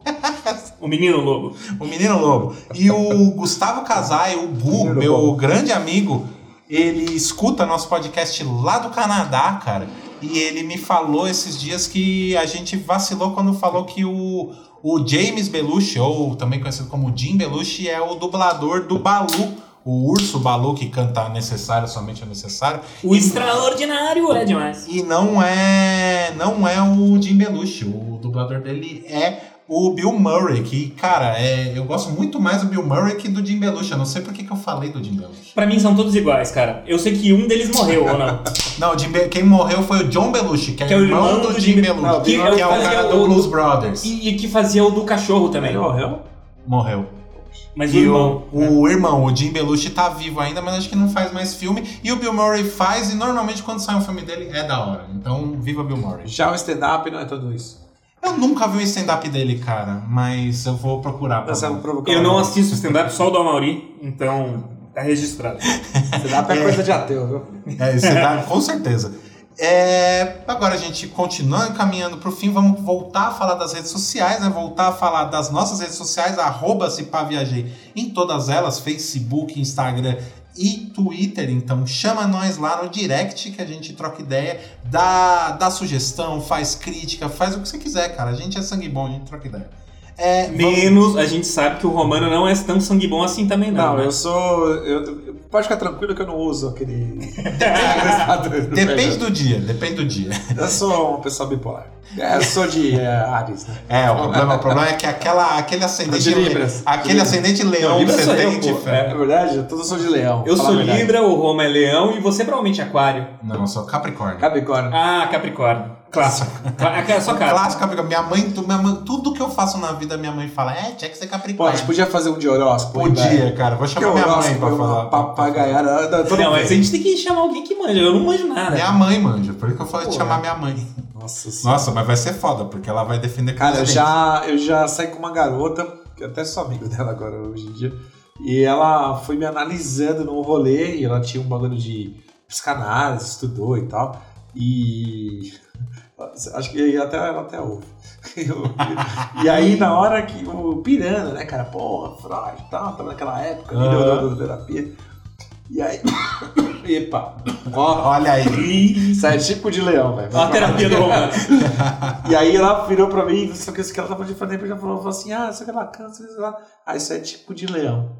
O Menino Lobo. O Menino Lobo. E o Gustavo Casai, o Gu, Menino meu Lobo. grande amigo, ele escuta nosso podcast lá do Canadá, cara. E ele me falou esses dias que a gente vacilou quando falou que o, O James Belushi, ou também conhecido como Jim Belushi, é o dublador do Balu, o urso Balu que canta necessário, somente o necessário. O extraordinário é demais. E não é, não é o Jim Belushi, o dublador dele é o Bill Murray, que, cara, é, eu gosto muito mais do Bill Murray que do Jim Belushi. Eu não sei por que, que eu falei do Jim Belushi. Pra mim são todos iguais, cara. Eu sei que um deles morreu, ou não? <laughs> Não, o quem morreu foi o John Belushi, que é, Que é o irmão, irmão do do Jim Jim- Belushi, Não, o que, Bill é o cara o- do Blues Brothers. E, e que fazia o do cachorro também. Ele morreu? Morreu. Mas o E irmão. o, o irmão, o Jim Belushi, tá vivo ainda, mas acho que não faz mais filme. E o Bill Murray faz, e normalmente quando sai um filme dele é da hora. Então, viva Bill Murray. Já o stand-up não é tudo isso. Eu nunca vi um stand-up dele, cara, mas eu vou procurar. vai provocar Eu não assisto stand-up, só o do Amauri, então tá registrado. Stand-up é coisa de ateu, viu? É, stand-up, com certeza. É, agora a gente continuando caminhando pro fim, vamos voltar a falar das redes sociais, né? Voltar a falar das nossas redes sociais, arroba Cipaviajei em todas elas, Facebook, Instagram e Twitter. Então chama nós lá no direct que a gente troca ideia, dá, dá sugestão, faz crítica, faz o que você quiser, cara. A gente é sangue bom, a gente troca ideia. É, vamos- Menos a gente sabe que o Romano não é tão sangue bom assim também, não. Não, né? eu sou. Eu, eu- pode ficar tranquilo que eu não uso aquele. <laughs> Depende <laughs> do dia, depende do dia. Eu sou uma pessoa bipolar. É, eu sou de é, Ares, né? É, o problema, o problema é que aquela, aquele ascendente. De Libras. Aquele De ascendente leão que você sou eu, tem fé. É verdade? Eu todos sou de leão. Eu sou. Libra, o Roma é Leão e você provavelmente é Aquário. Não, eu sou Capricórnio. Capricórnio. Ah, Capricórnio. Clássico. Cla- é só cara. Clássico Capricórnio. Minha mãe, tu- minha mãe- tudo que eu faço na vida, minha mãe fala, é, tinha que ser Capricórnio. gente podia fazer um de horóscopo. Podia, cara. Vou Que chamar minha mãe pra é falar. papagaiada. Não, mas a gente tem que chamar alguém que manja. Eu não manjo nada. Minha mãe, manja. Por isso que eu falei de chamar é. minha mãe. Nossa senhora. Nossa, mas vai ser foda, porque ela vai defender Cara, eu já, eu já saí com uma garota, que eu até sou amigo dela agora hoje em dia, e ela foi me analisando no rolê, e ela tinha um bagulho de psicanálise, estudou e tal, e acho que até, até ouve. E aí, na hora que o pirando, né, cara, porra, Freud e tal, tava naquela época, Aham. uh -huh. terapia. E aí, <coughs> epa, ó, Olha aí. isso é tipo de leão, velho. A terapia do Romano. <laughs> E aí ela virou pra mim, não sei o que, isso que ela tava de frente, já falou, falou assim, ah, isso aqui é bacana, sei lá. Ah, isso é tipo de leão.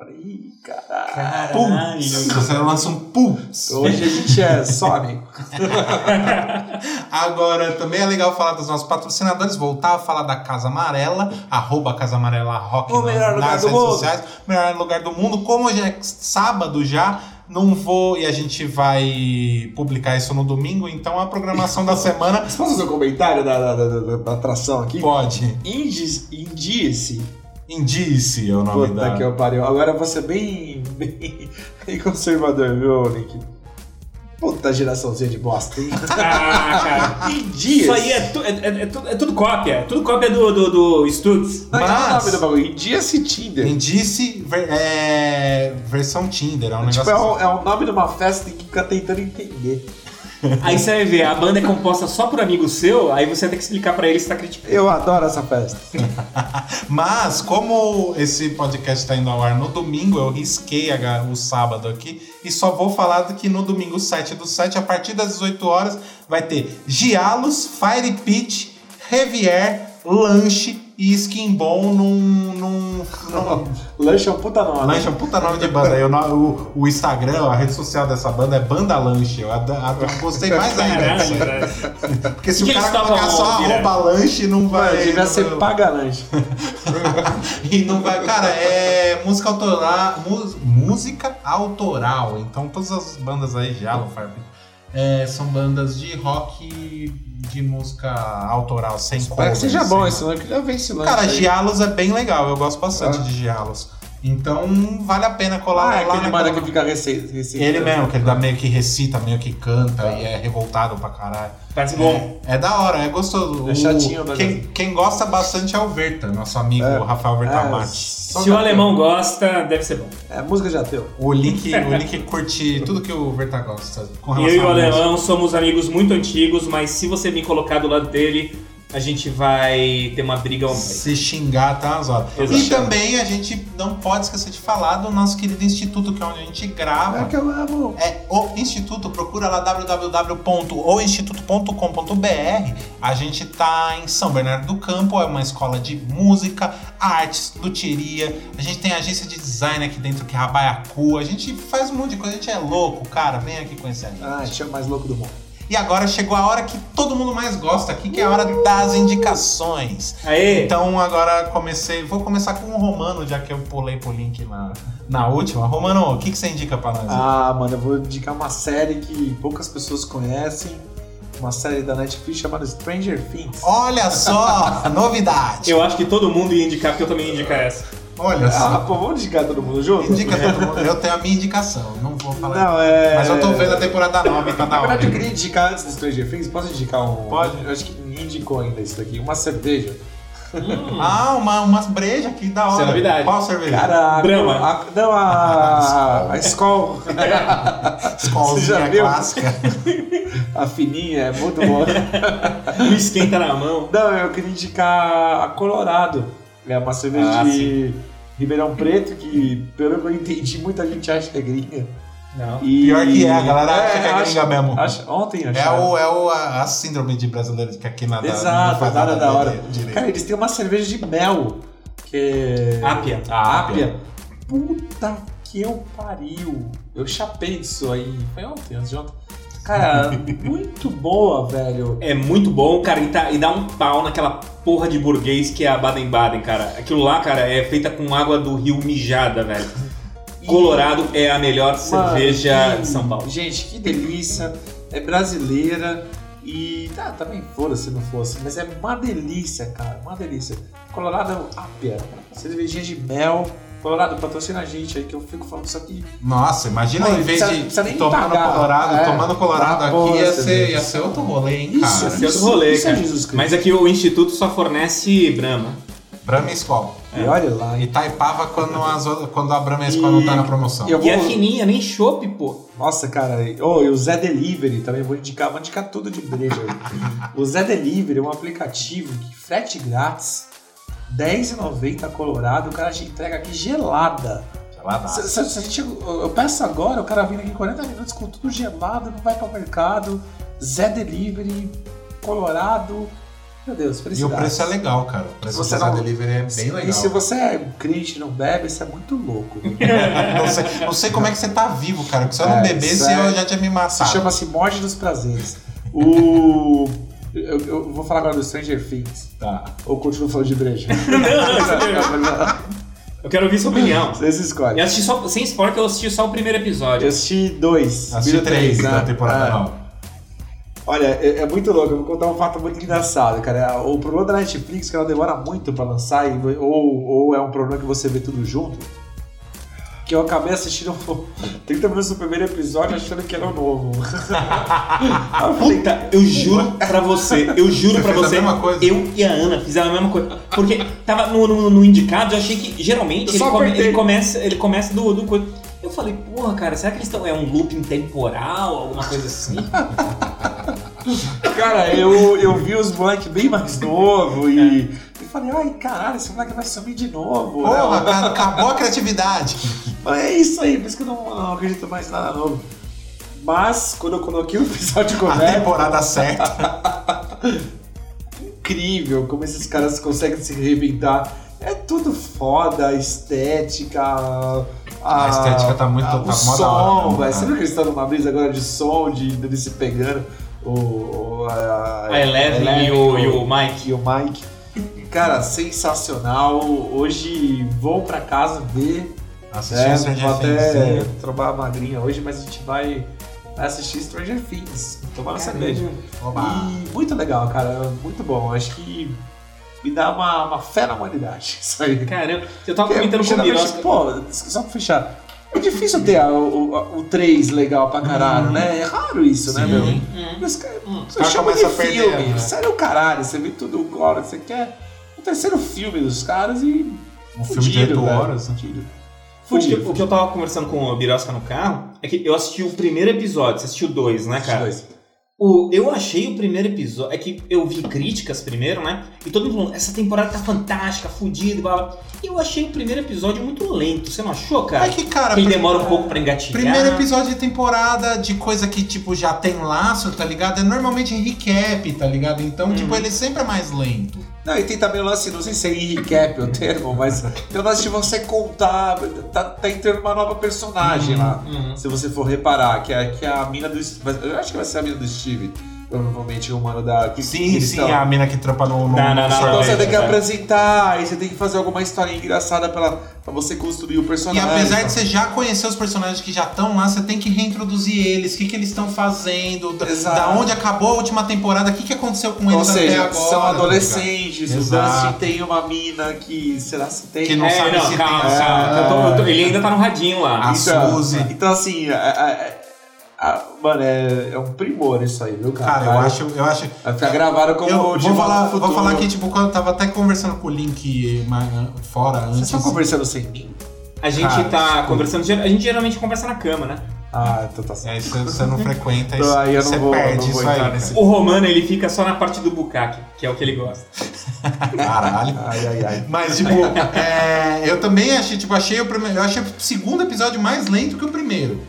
Falei, ih, caralho. Você lança um putz. Hoje a gente é só amigo. <laughs> Agora, também é legal falar dos nossos patrocinadores, voltar a falar da Casa Amarela, arroba Casa Amarela Rock O melhor lugar nas do redes mundo. sociais, melhor lugar do mundo. Como hoje é sábado já, não vou, e a gente vai publicar isso no domingo, então a programação da semana <laughs> posso fazer um comentário da, da, da, da- da atração aqui? pode. Indies, Indice. Indice é o nome Puta da... que eu pariu. Agora você é bem, bem, bem conservador, viu, Nick? Puta geraçãozinha de bosta, hein? <laughs> Ah, cara. Indies. Isso aí é, tu- é, é- é tudo, é tudo cópia. É tudo cópia do, do, do Stutz. Não, mas... Mas- o nome do bagulho? Indice Tinder. Indice ver- é, versão Tinder, é um Tipo, negócio... é o, é o nome de uma festa que fica tentando entender. Aí você vai ver, a banda é composta só por amigo seu, aí você vai ter que explicar pra ele se tá criticando. Eu adoro essa festa. <laughs> Mas, como esse podcast está indo ao ar no domingo, eu risquei a- o sábado aqui e só vou falar que no domingo 7 do 7, a partir das 18 horas, vai ter Gialos, Fire Pit, Revier, Lanche e Skin Bom num. num, num <laughs> Lanche é um puta nome. Lanche é um puta nome de banda. Eu, o, o Instagram, a rede social dessa banda é Banda Lanche. Eu, ad- ad- eu gostei mais ainda Porque se Que o cara colocar estavam, só arroba lanche, não vai. Mano, devia não ser vai- paga lanche. <laughs> e não vai. Cara, é música autoral. mus- música autoral. Então todas as bandas aí, Jalo, Firebeat, é, são bandas de rock de música autoral, sem Espero cover. que seja bom nada. esse lanche. Eu queria ver esse lanche. Cara, aí. Gialos é bem legal, eu gosto bastante Ah. de Gialos. Então vale a pena colar Ah, é lá aquele na mano que fica receita. Ele mesmo, que ele dá meio que recita, meio que canta e é revoltado pra caralho. Parece bom. É, é da hora, é gostoso. É chatinho, mas- quem, quem gosta bastante é o Verta, nosso amigo É. Rafael É, Vertamati. só Se o alemão gosta, deve ser bom. É música de ateu. O Link, o Link curte tudo que o Verta gosta. Eu e o alemão somos amigos muito antigos, mas se você me colocar do lado dele, a gente vai ter uma briga. Se xingar, tá horas. E também a gente não pode esquecer de falar do nosso querido instituto, que é onde a gente grava. É que eu amo. É o Instituto, procura lá www.oinstituto.com.br. A gente tá em São Bernardo do Campo, é uma escola de música, artes, luthieria. A gente tem agência de design aqui dentro que é Rabaiacu. A gente faz um monte de coisa, a gente é louco, cara. Vem aqui conhecer a gente. Ah, a gente é o mais louco do mundo. E agora chegou a hora que todo mundo mais gosta aqui, que é a hora das indicações. Aê! Então agora comecei, vou começar com o Romano, já que eu pulei pro link na, na última. Romano, o que, que você indica pra nós? Ah, mano, eu vou indicar uma série que poucas pessoas conhecem. Uma série da Netflix chamada Stranger Things. Olha só, <laughs> novidade. Eu acho que todo mundo ia indicar, porque eu também ia indicar essa. Olha Ah, só. pô, vamos indicar todo mundo junto? Indica todo mundo. Eu tenho a minha indicação, não vou falar. Não, é. Mas eu tô vendo a temporada nova tá Na da verdade, eu hora. queria indicar antes do Stranger Things. Posso indicar um. Pode. Eu acho que ninguém indicou ainda isso daqui. Uma cerveja. Ah, uma, umas brejas que da hora. Isso é novidade. Qual cerveja? Cara, a- Brahma. a- não, a. A Skol. Escolzinha <laughs> Você já viu? clássica. A fininha, é muito boa. O esquenta na mão. Não, eu queria indicar a Colorado. É uma cerveja Ah, de Ribeirão Preto que, pelo que eu entendi, muita gente acha que é gringa. Não. E- Pior que é, a galera acha que é acha- gringa mesmo. acha- ontem É, acharam. o, é o, a, a síndrome de brasileiro que aqui nada Exato, não faz nada da hora. direito. Cara, eles têm uma cerveja de mel. Que é. Ápia. A Ápia. Puta que eu pariu. Eu chapei disso aí. Foi ontem, antes de ontem. Cara, muito boa, velho. É muito bom, cara, e, tá- e dá um pau naquela porra de burguês que é a Baden-Baden, cara. Aquilo lá, cara, é feita com água do rio mijada, velho. Colorado é a melhor cerveja Mano, que- de São Paulo. Gente, que delícia. É brasileira. E tá, também foda se não fosse. Mas é uma delícia, cara. Uma delícia. Colorado Ápia. Cervejinha de mel. Colorado, patrocina a gente aí que eu fico falando isso aqui. Nossa, imagina Pô, em vez precisa- de precisa nem tomando pagar. colorado, É, tomando colorado tá aqui ia ser, ia ser outro rolê, hein, Isso, cara. Esse é outro rolê, isso é cara. Jesus Cristo. Mas aqui o Instituto só fornece Brahma. Brahma e Skol. E olha lá, E? Taipava quando, as, quando a Brahma e a Skol não tá na promoção. E eu E é vou- fininha, nem chopp, pô. Nossa, cara. Oh, e o Zé Delivery também vou indicar. Vou indicar tudo de breja. o Zé Delivery é um aplicativo que frete grátis. R$10,90 Colorado, o cara te entrega aqui gelada. Se, se- se a gente, eu peço agora, o cara vem aqui em 40 minutos com tudo gelado, não vai para o mercado. Zé Delivery, Colorado. Meu Deus, E o preço é legal, cara. O preço Você do Zé não- Delivery é bem legal. E se você é crente e não bebe, isso é muito louco. <laughs> não, sei, não sei como é que você tá vivo, cara. Porque se eu não É, bebesse, isso é- eu já tinha me Se matado. chama-se Morte dos Prazeres. <laughs> O. Eu, eu vou falar agora do Stranger Things. Tá. Ou continuo falando de breja? <laughs> <laughs> Eu quero ouvir sua opinião. Vocês escolhem. Eu assisti só, sem spoiler, que eu assisti só o primeiro episódio. Eu assisti dois. Assisti três né? da temporada É. nova. Olha, é, é muito louco. Eu vou contar um fato muito engraçado, cara. O problema da Netflix é que ela demora muito pra lançar, e- ou, ou é um problema que você vê tudo junto. Que eu acabei assistindo 30 <laughs> minutos do primeiro episódio achando que era o novo. <laughs> Eu falei, Puta, eu juro pra você, eu juro Você pra você, mesma coisa? eu e a Ana fizeram a mesma coisa. Porque tava no, no, no indicado, eu achei que geralmente ele, come- ele começa, ele começa do, do coisa. Eu falei, porra, cara, será que eles estão. É um looping temporal, alguma coisa assim? <laughs> Cara, eu, eu vi os moleques bem mais novos e, e falei, ai caralho, esse moleque vai sumir de novo. Porra, né? <laughs> cara, acabou a criatividade. Mas é isso aí, por isso que eu não, não acredito mais em nada novo. Mas, quando eu coloquei o episódio A correto, temporada certa. <laughs> incrível como esses caras conseguem se reinventar. É tudo foda, a estética. A, A estética tá muito- a- tá o som, hora, né? velho. Você viu que eles estão numa brisa agora de som, de deles se pegando? O, o- a, A Eleven e o, e o Mike. e o Mike. Cara, sensacional. Hoje vou pra casa ver. Assisti É, o Stranger vou até trombar a madrinha hoje, mas a gente vai, assistir Stranger Things. Tomar uma cerveja. E muito legal, cara. Muito bom. Acho que me dá uma, uma fé na humanidade. <laughs> Isso aí. Caramba, eu tava Porque, comentando com o Birosca. Pô, só pra fechar. É difícil ter a- o, o, o 3 legal pra caralho, né? É raro isso, né, Sim. meu? Hum. Mas, cara, você cara chama de começa a perder, filme. né? Sério, o caralho. Você vê tudo agora. Você quer o terceiro filme dos caras e. Um filme de 8 horas. né? Fudido. O que, Fudido. o que eu tava conversando com o Birosca no carro é que eu assisti o primeiro episódio, você assistiu dois, né, cara? Dois. O, eu achei o primeiro episódio. É que eu vi críticas primeiro, né? E todo mundo falando, essa temporada tá fantástica, fodida, blá blá. E eu achei o primeiro episódio muito lento. Você não achou, cara? É que, cara, que ele demora um pouco pra engatilhar. Primeiro episódio de temporada de coisa que, tipo, já tem laço, tá ligado? É normalmente recap, tá ligado? Então, tipo, ele sempre é mais lento. Não, e tem também o lance, não sei se é recap o termo, mas tem o lance de você contar, tá, tá entrando uma nova personagem lá. Uhum. Se você for reparar, que é, que é a mina do. Eu acho que vai ser a mina do Steve. Provavelmente o mano da. Que, que Sim, eles sim, tão- a mina que trampa no, no, Não, não, no não, Então você tem que né? apresentar, aí você tem que fazer alguma historinha engraçada pra, pra você construir o E personagem. apesar de você já conhecer os personagens que já estão lá, você tem que reintroduzir eles, o que, que eles estão fazendo, da- Exato. da onde acabou a última temporada, o que, que aconteceu com Ou eles até seja, agora. são tá adolescentes, o. Dustin tem uma mina que. Será se tem? Que não É, sabe não, se calma, tem- calma. Eu tô- eu tô- ele ainda tá no radinho lá. A Suzy. Então, assim, é- é- é- mano, é, é um primor isso aí, viu, cara? Cara, eu acho, eu acho. Vai ficar gravado como Eu vou falar, vou falar que, tipo, quando eu tava até conversando com o Link mas, fora Vocês antes. estão conversando sem mim? A gente Cara, tá desculpa. conversando. A gente geralmente conversa na cama, né? Ah, então tá certo. É, isso você não frequenta, Então, aí eu não você vou- perde não vou isso aí. nesse- O Romano, ele fica só na parte do bucaque, que é o que ele gosta. <laughs> Caralho. Ai, ai, ai. Mas, tipo, é, eu também achei, tipo, achei o primeiro. Eu achei o segundo episódio mais lento que o primeiro.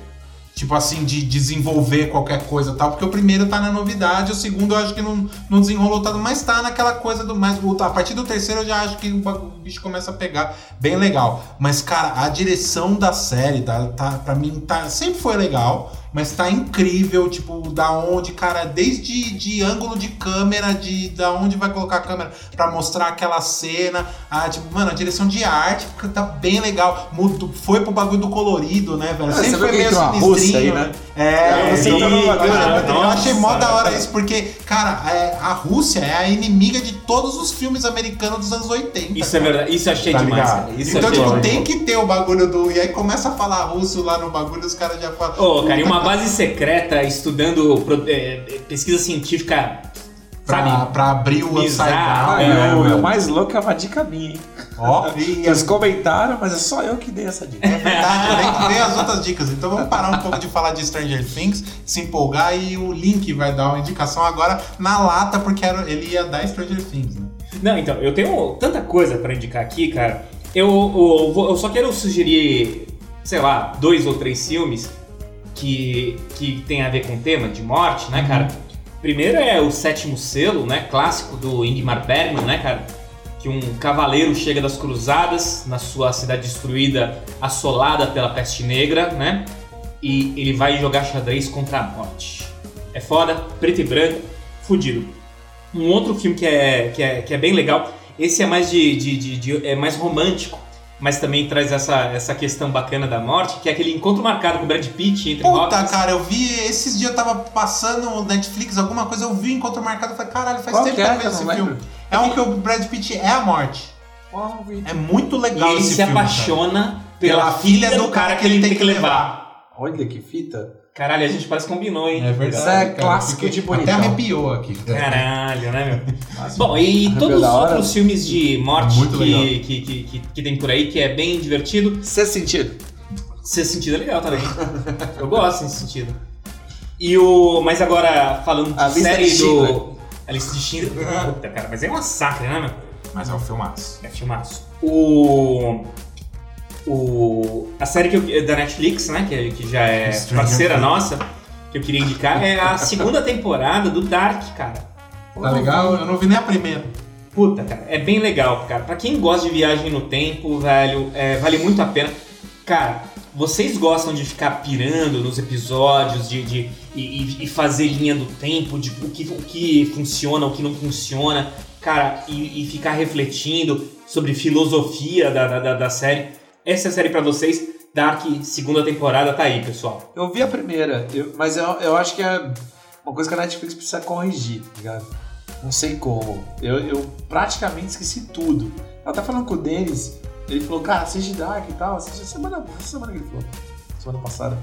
Tipo assim, de desenvolver qualquer coisa tal, porque o primeiro tá na novidade, o segundo eu acho que não, não desenrolou tanto, mas tá naquela coisa do. Mas o- a partir do terceiro eu já acho que o bicho começa a pegar bem legal. Mas, cara, a direção da série, tá, tá, pra mim, tá, sempre foi legal, mas tá incrível, tipo, da onde, cara, desde de ângulo de câmera, de da onde vai colocar a câmera pra mostrar aquela cena, a, tipo, mano, a direção de arte tá bem legal. Mudou, foi pro bagulho do colorido, né, velho? Ah, Sempre foi meio sinistrinho, aí, né? É, É, você tá cara, né? eu achei mó da hora isso, porque, cara, é, a Rússia é a inimiga de todos os filmes americanos dos anos 80. Isso é verdade. Isso eu achei Tá demais, cara. Isso eu então, achei tipo, demais. tem que ter o bagulho do. E aí começa a falar russo lá no bagulho, os caras já falam. Ô, cara, e uma "Puta, base secreta estudando é, pesquisa científica, Pra, sabe? pra abrir o upside down. Ah, né, o, mano? o mais louco é uma dica minha, hein? Ó, <laughs> Eles comentaram, mas é só eu que dei essa dica. É verdade, tem que ver as outras dicas. Então vamos parar um pouco de falar de Stranger Things, se empolgar e o Link vai dar uma indicação agora na lata, porque era- ele ia dar Stranger Things, né? Não, então, eu tenho tanta coisa pra indicar aqui, cara. Eu, eu, eu só quero sugerir, sei lá, dois ou três filmes que, que tem a ver com o tema de morte, né, cara? Primeiro é o Sétimo Selo, né, clássico do Ingmar Bergman, né, cara? Que um cavaleiro chega das cruzadas na sua cidade destruída, assolada pela peste negra, né? E ele vai jogar xadrez contra a morte. É foda, preto e branco, fudido. Um outro filme que é, que é, que é bem legal, esse é mais de, de- de- de- é mais romântico, mas também traz essa, essa questão bacana da morte, que é aquele encontro marcado com o Brad Pitt entre Puta, Hopkins. cara, eu vi. Esses dias eu tava passando no Netflix, alguma coisa, eu vi Encontro Marcado e falei, caralho, faz Qual tempo que eu é, vejo esse filme. É um que o Brad Pitt é a morte. É muito E legal ele esse se filme. cara. apaixona pela, filha do cara que ele tem que levar. Olha que fita. Caralho, a gente parece que combinou, hein? É verdade. Isso é cara, clássico de bonitão. Até arrepiou aqui. Caralho, né, meu? Bom, e todos os hora. outros filmes de morte que, que, que, que, que tem por aí, que é bem divertido, Sexto sentido. Esse sentido é legal também. <laughs> Eu gosto nesse sentido. E o. Mas agora, falando de A lista série de do. A lista de Schindler. Puta, cara, mas é um massacre, né, meu? Mas é um filmaço. É filmaço. O. O. A série que eu- da Netflix, né? Que, que já é parceira nossa, que eu queria indicar, é a segunda temporada do Dark, cara. Tá legal? Eu não vi nem a primeira. Puta, cara, é bem legal, cara. Pra quem gosta de viagem no tempo, velho, é, vale muito a pena. Cara, vocês gostam de ficar pirando nos episódios, de, de- e, e- fazer linha do tempo, de o que, o que funciona, o que não funciona, cara, e, e ficar refletindo sobre filosofia da, da- da série. Essa é a série pra vocês. Dark, segunda temporada, tá aí, pessoal. Eu vi a primeira, eu- mas eu, eu acho que é uma coisa que a Netflix precisa corrigir, tá ligado? Não sei como. Eu, eu praticamente esqueci tudo. Eu tava falando com o Denis, ele falou, cara, assiste Dark e tal. Assiste semana, semana que ele falou. Semana passada.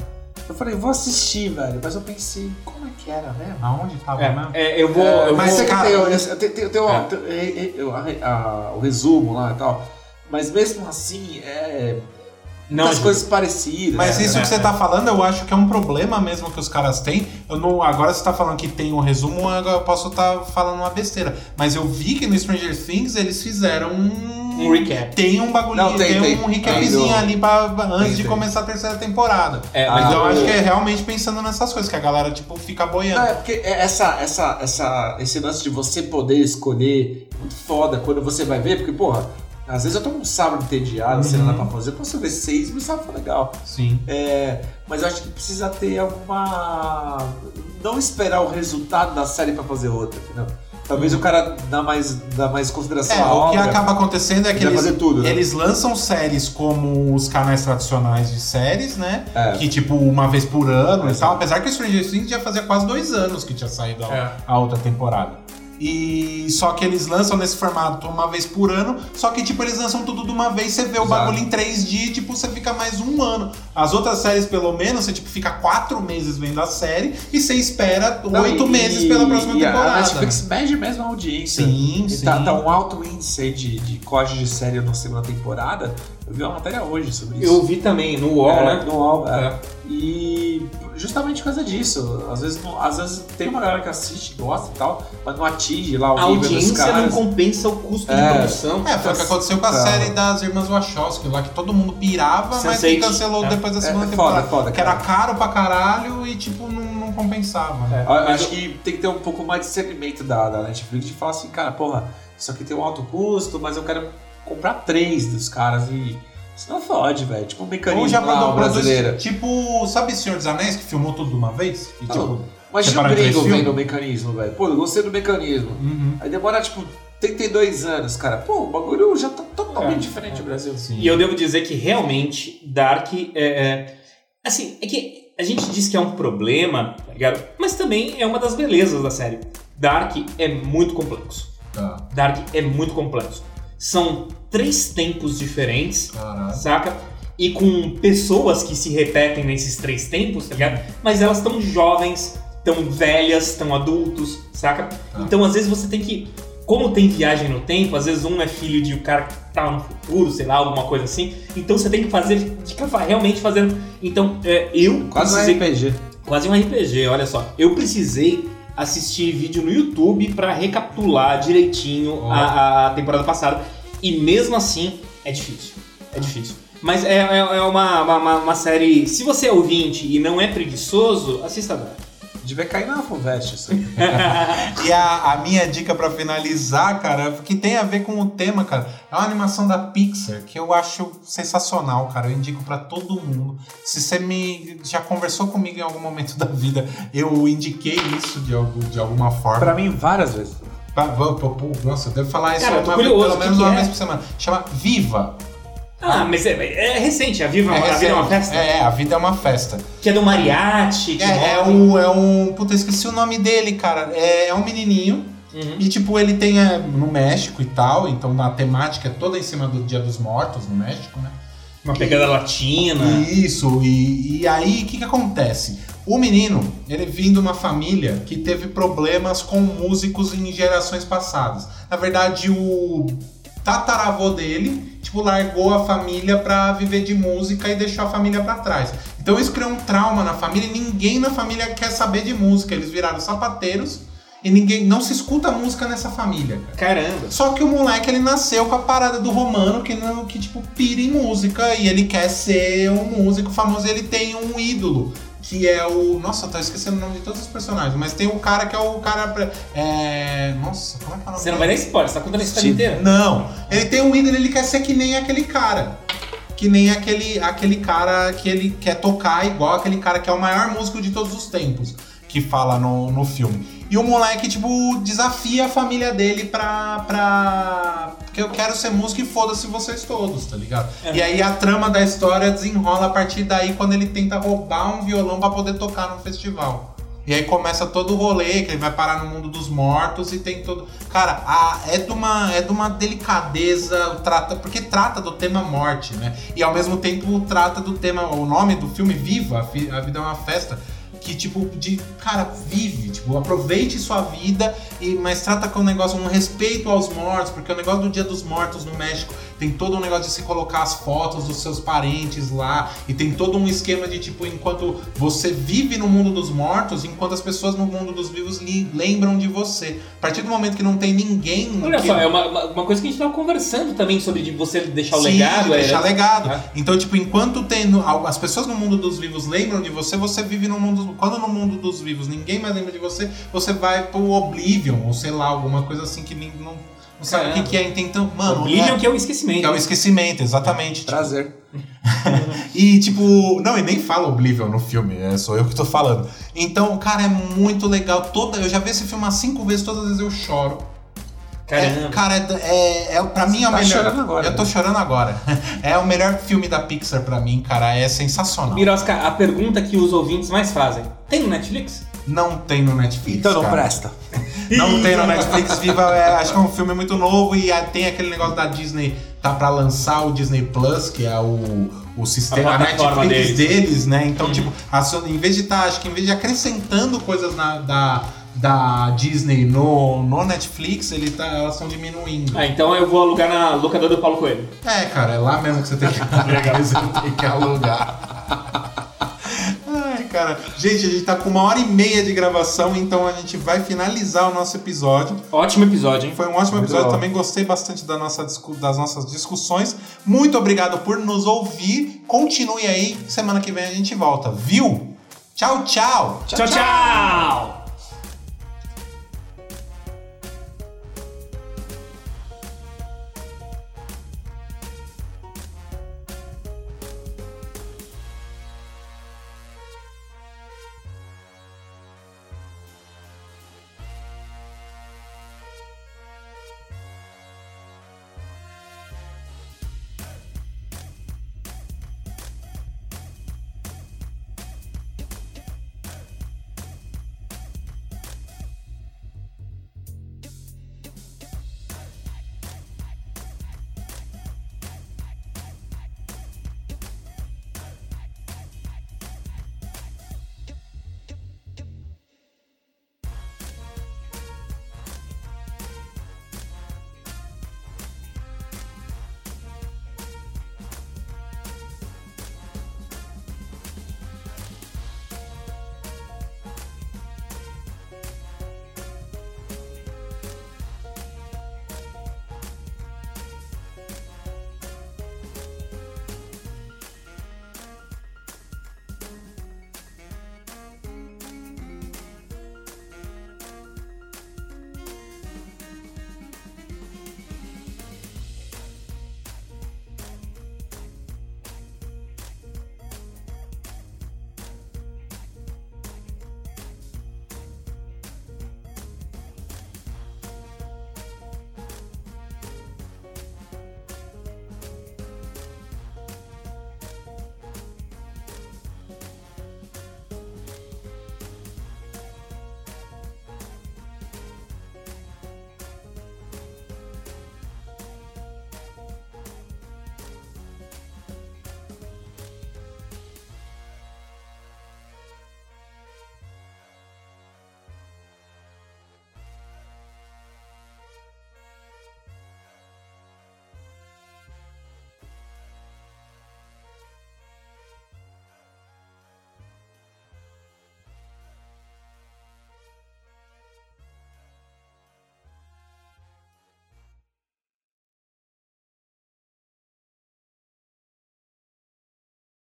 Eu falei, vou assistir, velho. Mas eu pensei, como é que era mesmo? Aonde tava É, mesmo? é, eu vou. É, eu mas vou- você que tem, eu- eu- É. é- é- o resumo lá e tal. Mas mesmo assim, é. muitas ajuda. coisas parecidas. Mas né? isso é, que você tá falando, eu acho que é um problema mesmo que os caras têm. Eu não, agora você tá falando que tem um resumo, agora eu posso estar falando uma besteira. Mas eu vi que no Stranger Things eles fizeram um. Um recap. Tem um bagulhinho, Não, tem, tem, tem. um recapzinho Tem do- ali pra, pra- antes Tem, de tem. começar a terceira temporada. É, mas mas eu o- acho que é realmente pensando nessas coisas, que a galera, tipo, fica boiando. Não, é porque é essa, essa, essa, esse lance de você poder escolher é muito foda quando você vai ver, porque, porra, às vezes eu tô com um sábado entediado, sem nada pra fazer, eu posso ver seis, mas sábado foi legal. Sim. É, mas eu acho que precisa ter alguma. Não esperar o resultado da série pra fazer outra, entendeu? Talvez o cara dá mais, dá mais consideração É, à o que obra. acaba acontecendo é que eles, tudo, né? eles lançam séries como os canais tradicionais de séries, né? É. Que tipo, uma vez por ano e Exato. tal. Apesar que o Stranger Things já fazia quase dois anos que tinha saído a, É. a outra temporada. E só que eles lançam nesse formato uma vez por ano, só que tipo, eles lançam tudo de uma vez, você vê o Exato. bagulho em três dias, tipo, você fica mais um ano. As outras séries, pelo menos, você tipo, fica quatro meses vendo a série e você espera Não, oito e- meses pela próxima temporada. A Netflix mede mesmo a audiência. Sim, E sim. tá, tá um alto índice de, de corte de série na segunda temporada. Eu vi uma matéria hoje sobre isso. Eu vi também no UOL, É, né? No UOL, é. É. E justamente por causa disso. Às vezes, não- às vezes tem uma galera que assiste, gosta e tal, mas não atinge lá o A nível dos audiência não caras. compensa o custo de É. produção. É, foi o que aconteceu com a Tá. série das Irmãs Wachowski, lá que todo mundo pirava, mas Sense8. que cancelou É. depois da É, segunda é temporada. foda, foda, que era caro pra caralho e, tipo, não, não compensava. né? É. Eu acho que tem que ter um pouco mais de discernimento da, da Netflix de falar assim, cara, porra, isso aqui tem um alto custo, mas eu quero comprar três dos caras e. Senão fode, velho. Tipo um mecanismo Ou já lá, mandou brasileira. tipo, sabe Senhor dos Anéis, que filmou tudo de uma vez? E, Não, tipo, Imagina três gringo vendo o mecanismo, velho. Pô, eu gostei do mecanismo. Uhum. Aí demora, tipo, 32 anos, cara. Pô, o bagulho já tá totalmente É, diferente no Brasil. Sim. E eu devo dizer que realmente Dark é, é- Assim, é que a gente diz que é um problema, tá ligado? Mas também é uma das belezas da série. Dark é muito complexo. Tá, Dark é muito complexo. São três tempos diferentes, caralho. saca? E com pessoas que se repetem nesses três tempos, tá ligado? Mas elas estão jovens, estão velhas, estão adultos, saca? Então às vezes você tem que. Como tem viagem no tempo, às vezes um é filho de um cara que tá no futuro, sei lá, alguma coisa assim. Então você tem que fazer. fa- realmente fazendo. Então, é, eu Quase um precisei. RPG. Quase um RPG, olha só. Eu precisei assistir vídeo no YouTube pra recapitular direitinho Ó. a, a temporada passada. E mesmo assim, é difícil. É difícil. Mas é, é- é uma, uma, uma série. Se você é ouvinte e não é preguiçoso, assista Dark. Devia cair na Fulvestre isso aí. <laughs> E a, a minha dica pra finalizar, cara, que tem a ver com o tema, cara, é uma animação da Pixar que eu acho sensacional, cara. Eu indico pra todo mundo. Se você me já conversou comigo em algum momento da vida, eu indiquei isso de, algo, de alguma forma. pra mim, várias vezes. Nossa, eu devo falar isso Cara, uma pelo o que menos que uma é? vez por semana. Chama Viva. Ah, mas é, é recente, a, Viva, a Vida é uma recente. festa. É, a vida é uma festa. Que é do mariachi. que É, é um, é um. Puta, esqueci o nome dele, cara. É, é um menininho. Uhum. E, tipo, ele tem é, no México e tal, então a temática é toda em cima do Dia dos Mortos no México, né? Uma pegada latina. Isso, e, e aí o que, que acontece? O menino, ele vem de uma família que teve problemas com músicos em gerações passadas. Na verdade, o tataravô dele, tipo, largou a família pra viver de música e deixou a família pra trás. Então isso criou um trauma na família e ninguém na família quer saber de música. Eles viraram sapateiros e ninguém não se escuta música nessa família, cara. Caramba. Só que o moleque ele nasceu com a parada do romano que não que tipo pira em música e ele quer ser um músico famoso, e ele tem um ídolo que é o, nossa, eu tô esquecendo o nome de todos os personagens, mas tem um cara que é o cara é, nossa, como é que é o nome? Você não vai dar spoiler, você tá contando a história inteira. Não, ele tem um ídolo, ele quer ser que nem aquele cara. Que nem aquele, aquele cara que ele quer tocar igual aquele cara que é o maior músico de todos os tempos, que fala no, no filme. E o moleque, tipo, desafia a família dele pra. pra... Porque eu quero ser músico e foda-se vocês todos, tá ligado? É. E aí a trama da história desenrola a partir daí quando ele tenta roubar um violão pra poder tocar no festival. E aí começa todo o rolê, que ele vai parar no mundo dos mortos e tem todo. Cara, a- é, de uma, é de uma delicadeza, trata, porque trata do tema morte, né? E ao mesmo tempo trata do tema, o nome do filme Viva, a vida é uma festa. Que tipo, de cara, vive, tipo, aproveite sua vida, e mas trata com um negócio, um respeito aos mortos, porque o negócio do Dia dos Mortos no México tem todo um negócio de se colocar as fotos dos seus parentes lá, e tem todo um esquema de tipo, enquanto você vive no mundo dos mortos, enquanto as pessoas no mundo dos vivos lembram de você. A partir do momento que não tem ninguém. Olha que- só, é uma, uma- coisa que a gente tava conversando também sobre de você deixar o Sim, legado. é- deixar legado. É. Então, tipo, enquanto tem no- as pessoas no mundo dos vivos lembram de você, você vive no mundo. Quando no mundo dos vivos ninguém mais lembra de você, você vai pro Oblivion, ou sei lá, alguma coisa assim que não, não sabe o que, que é. Então, mano. Oblivion é, que é o esquecimento. que é o esquecimento, exatamente. Prazer. <laughs> E tipo, não, e nem fala Oblivion no filme, é sou eu que tô falando. Então, cara, é muito legal. Toda, eu já vi esse filme umas cinco vezes, todas as vezes eu choro. Caramba. É, cara, é, é, é, pra mim é o Tá melhor. chorando agora, Eu tô né? chorando agora. <laughs> É o melhor filme da Pixar pra mim, cara. É sensacional. Birosca, a pergunta que os ouvintes mais fazem: tem no Netflix? Não tem no Netflix. Então não cara. presta. <laughs> Não tem no Netflix. Viva, é, acho que é um filme muito novo e ah, tem aquele negócio da Disney tá pra lançar o Disney Plus, que é o, o sistema A Netflix deles. deles, né? Então, Uhum. tipo, a Sony, em vez de estar, acho que em vez de acrescentando coisas na, da, da Disney no, no Netflix, ele tá, elas estão diminuindo. Ah, então eu vou alugar na locadora do Paulo Coelho. É, cara, é lá mesmo que você tem que <laughs> tem que alugar. Cara. Gente, a gente tá com uma hora e meia de gravação, então a gente vai finalizar o nosso episódio. Ótimo episódio, hein? Foi um ótimo episódio, também gostei bastante da nossa, das nossas discussões. Muito obrigado por nos ouvir. Continue aí, semana que vem a gente volta, viu? Tchau, tchau! tchau! tchau.